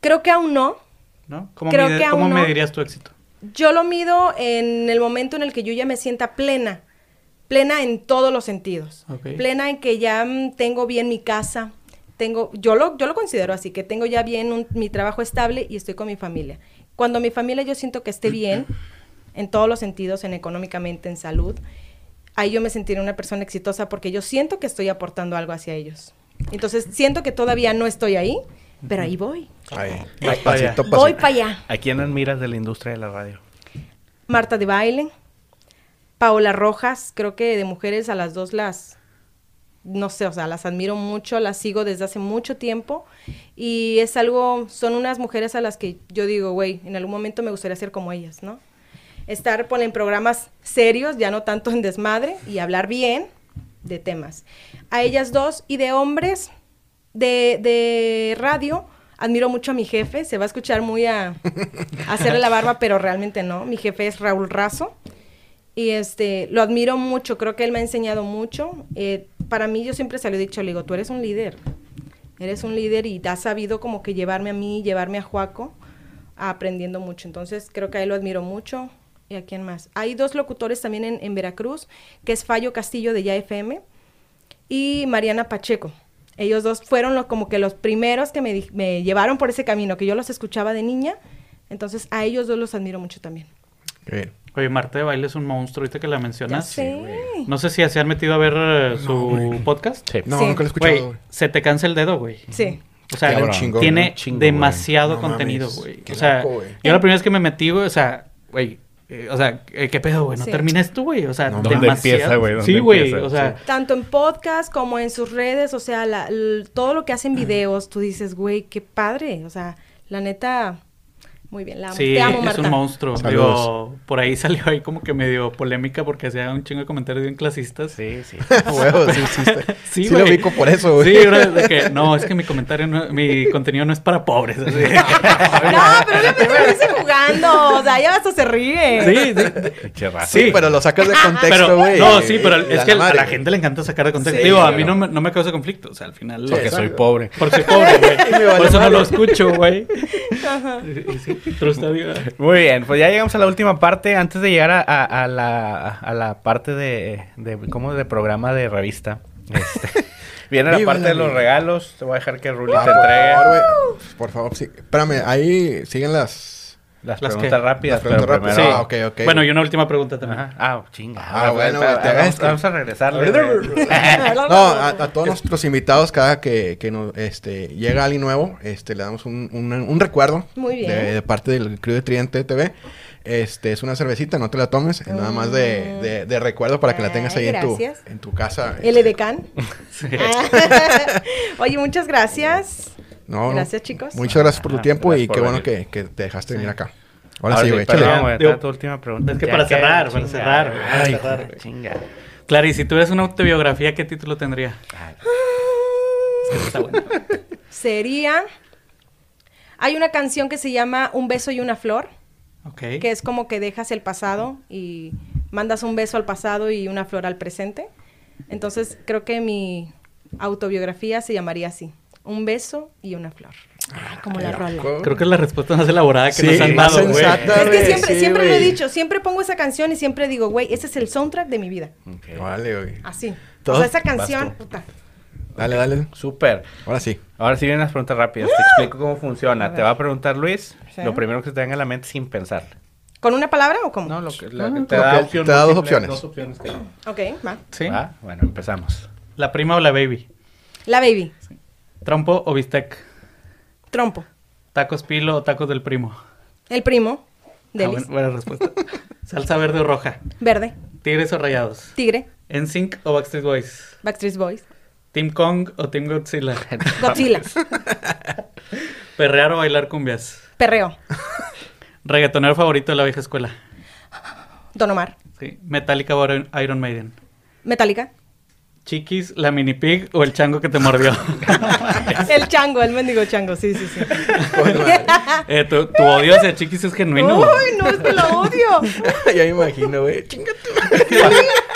Creo que aún no, ¿No? ¿Cómo, Creo mide- que aún ¿cómo no. medirías tu éxito? Yo lo mido en el momento en el que yo ya me sienta plena, plena en todos los sentidos, plena en que ya mm, tengo bien mi casa, tengo, yo lo, yo lo considero así, que tengo ya bien un- mi trabajo estable y estoy con mi familia. Cuando mi familia yo siento que esté bien, en todos los sentidos, en económicamente, en salud, ahí yo me sentiré una persona exitosa porque yo siento que estoy aportando algo hacia ellos. Entonces, siento que todavía no estoy ahí, pero ahí voy. Ahí, pasito, para allá. pasito. Voy para allá. ¿A quién admiras de la industria de la radio? Marta de Baile, Paola Rojas, creo que de mujeres a las dos las, no sé, o sea, las admiro mucho, las sigo desde hace mucho tiempo y es algo, son unas mujeres a las que yo digo, güey, en algún momento me gustaría ser como ellas, ¿no? Estar pues, en programas serios, ya no tanto en desmadre, y hablar bien de temas. A ellas dos y de hombres de, de radio, admiro mucho a mi jefe, se va a escuchar muy a, hacerle la barba, pero realmente no. Mi jefe es Raúl Razo. Y este, lo admiro mucho, creo que él me ha enseñado mucho. Eh, para mí, yo siempre se lo he dicho, le digo, tú eres un líder. Eres un líder y has sabido como que llevarme a mí, llevarme a Juaco, aprendiendo mucho. Entonces, creo que a él lo admiro mucho. ¿Y a quién más? Hay dos locutores también en, en Veracruz, que es Fallo Castillo de Ya FM y Mariana Pacheco. Ellos dos fueron lo- como que los primeros que me, llevaron por ese camino, que yo los escuchaba de niña. Entonces, a ellos dos los admiro mucho también. Qué bien. Oye, Marta de Baile es un monstruo, ahorita que la mencionas. sé. No sé si se han metido a ver eh, su podcast. Sí. No, Sí. nunca lo he escuchado, Güey, se te cansa el dedo, güey. Sí. O sea. Chingón, tiene demasiado. No contenido, güey. O sea, loco, yo la primera vez que me metí, güey, o sea, güey, eh, o sea, eh, ¿qué pedo, güey? ¿No Sí. terminas tú, güey? O sea, No, ¿dónde demasiado. empieza, güey? ¿Dónde Sí, güey, o sea, Tanto en podcast como en sus redes, o sea, la- l- todo lo que hacen videos, tú dices, güey, qué padre. O sea, la neta, muy bien, la amo. sí, Te amo, es un monstruo. Digo, por ahí salió ahí como que medio polémica porque hacía un chingo de comentarios bien clasistas. Sí, sí. A huevo, sí, sí, Sí, sí lo ubico por eso, güey. Sí, bro, de que no, es que mi comentario, no- mi contenido no es para pobres. así. No, pero lo dice jugando. O sea, ya hasta se ríe. Sí, sí. Sí, pero lo sacas de contexto, güey. no, sí, pero es que a la gente le encanta sacar de contexto. Sí, Digo, a mí no me, no me causa conflicto. O sea, al final. Porque soy pobre. Porque soy pobre, güey. Vale Por eso no lo escucho, güey. Sí, sí, güey. Muy bien, pues ya llegamos a la última parte. Antes de llegar a, a- a la, a la parte de, de, ¿cómo? de programa de revista. Este, viene la Viva parte la de los regalos. Te voy a dejar que Ruli te por entregue favor, güey. Por favor, sí. Espérame, ahí siguen las... las ¿Las preguntas qué? rápidas. Las preguntas pero rápidas. Ah, ok. Bueno, y una última pregunta también. Ajá. Ah, chinga. Ah, bueno, te vamos, a regresarle. güey. No, a, a todos nuestros invitados, cada que, que nos, este, llega alguien nuevo, este, le damos un, un, un recuerdo. Muy bien. De, de parte del crew de Tridente TV. Este, es una cervecita, no te la tomes. Es nada más de, de, de recuerdo para que la tengas Ay, ahí en tu, gracias. en tu casa. El este. edecán. Oye, muchas gracias. No, no. Gracias, chicos. Muchas gracias por tu Ah, tiempo y qué bueno que, que te dejaste venir acá. Ahora, sí, güey, perdón, tu última pregunta. es que Ya para cerrar, para cerrar, güey, para Ay, cerrar, chinga. Claro, y si tuvieras una autobiografía, ¿qué título tendría? Ay, Es que está bueno. Sería. Hay una canción que se llama Un beso y una flor, Ok. que es como que dejas el pasado y mandas un beso al pasado y una flor al presente. Entonces, creo que mi autobiografía se llamaría así: Un beso y una flor. Ay, como la rola. Creo que es la respuesta más elaborada que Sí, nos han dado, güey. sensata. Es que siempre, sí, siempre lo he dicho, siempre pongo esa canción y siempre digo, güey, ese es el soundtrack de mi vida. ok. Vale, güey. Así. Todo- O sea, esa canción, puta. Dale, dale. Súper. Ahora sí. Ahora sí vienen las preguntas rápidas. Te explico cómo funciona. Te va a preguntar Luis Sí. lo primero que se te venga a la mente sin pensar. ¿Con una palabra o cómo? No, lo que, la Ah, que te da te opción da dos opciones. Dos opciones. que- Ok, va. Sí. ¿Va? Bueno, empezamos. La prima o la baby. La baby. Trompo o bistec. Trompo. Tacos pilo o tacos del primo. El primo. Ah, Delis. buena, buena respuesta. Salsa verde o roja. Verde. Tigres o rayados. Tigre. NSYNC o Backstreet Boys. Backstreet Boys. Team Kong o Team Godzilla. Godzilla. Perrear o bailar cumbias. Perreo. Reggaetonero favorito de la vieja escuela. Don Omar. Sí. Metallica o Iron Maiden. Metallica. Chiquis, la mini pig o el chango que te mordió. El chango, el mendigo chango, sí, sí, sí. Eh, tu, tu odio hacia Chiquis es genuino. Uy, no, es que lo odio. ya me imagino, güey. Chinga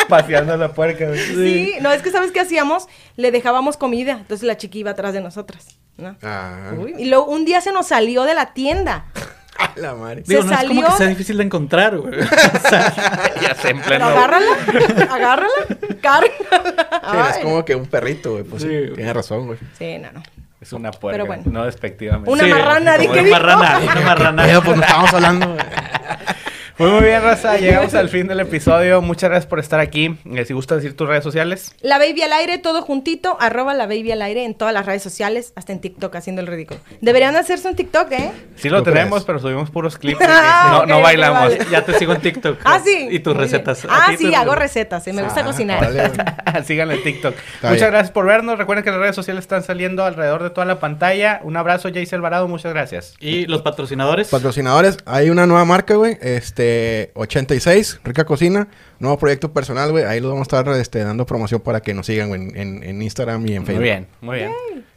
Paseando la puerca. güey. Sí, no, es que ¿sabes qué hacíamos? Le dejábamos comida, entonces la chiqui iba atrás de nosotras, ¿no? Ah, Uy, y luego un día se nos salió de la tienda. A la madre. Digo, se no es como salió- que sea difícil de encontrar, güey. ya se en pleno. agárrala, agárrala, cárgala. Sí, es como que un perrito, güey. Pues sí, Sí. tienes razón, güey. Sí, no, no. Es una puerca. Pero bueno. No despectivamente. Una marrana, como ¿de qué una marrana, una marrana. Pues no estábamos hablando. güey. Pues muy bien, Raza. Llegamos al fin del episodio. Muchas gracias por estar aquí. Eh, si gusta decir tus redes sociales. La Baby al aire, todo juntito, arroba la Baby al aire en todas las redes sociales, hasta en TikTok, haciendo el ridículo. Deberían hacerse un TikTok, ¿eh? Sí lo ¿Tú tenemos, crees? pero subimos puros clips. Ah, no, bailamos. vale. Ya te sigo en TikTok. Ah, sí. Y tus Muy recetas. Ah, sí, hago recetas, sí, me gusta Ah, cocinar. Síganle en TikTok. Está muchas bien. gracias por vernos. Recuerden que las redes sociales están saliendo alrededor de toda la pantalla. Un abrazo, Jace Alvarado. Muchas gracias. Y los patrocinadores. Patrocinadores, hay una nueva marca, güey. Este, 86, Rica Cocina. Nuevo proyecto personal, güey. Ahí los vamos a estar este, dando promoción para que nos sigan, en- en Instagram y en Facebook. Muy bien, muy bien.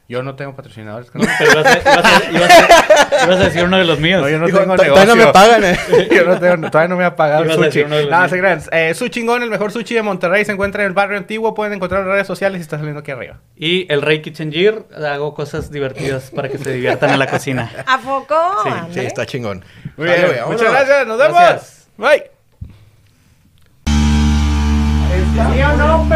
Yo no tengo patrocinadores. Pero ibas a, ibas a- ibas a- ibas a decir uno de los míos. No, yo no tengo "To- negocio. todavía no me pagan, eh. Yo no tengo- todavía no me ha pagado el sushi. No, míos. se crean. Eh, su chingón, el mejor sushi de Monterrey, se encuentra en el barrio antiguo. Pueden encontrar en redes sociales y está saliendo aquí arriba. Y el Rey Kitchen Gear. Hago cosas divertidas para que se diviertan en la cocina. ¿A poco? Sí, sí, está chingón. Muy bien. Muchas gracias. Nos vemos. Gracias. Bye. ¿Sí o no?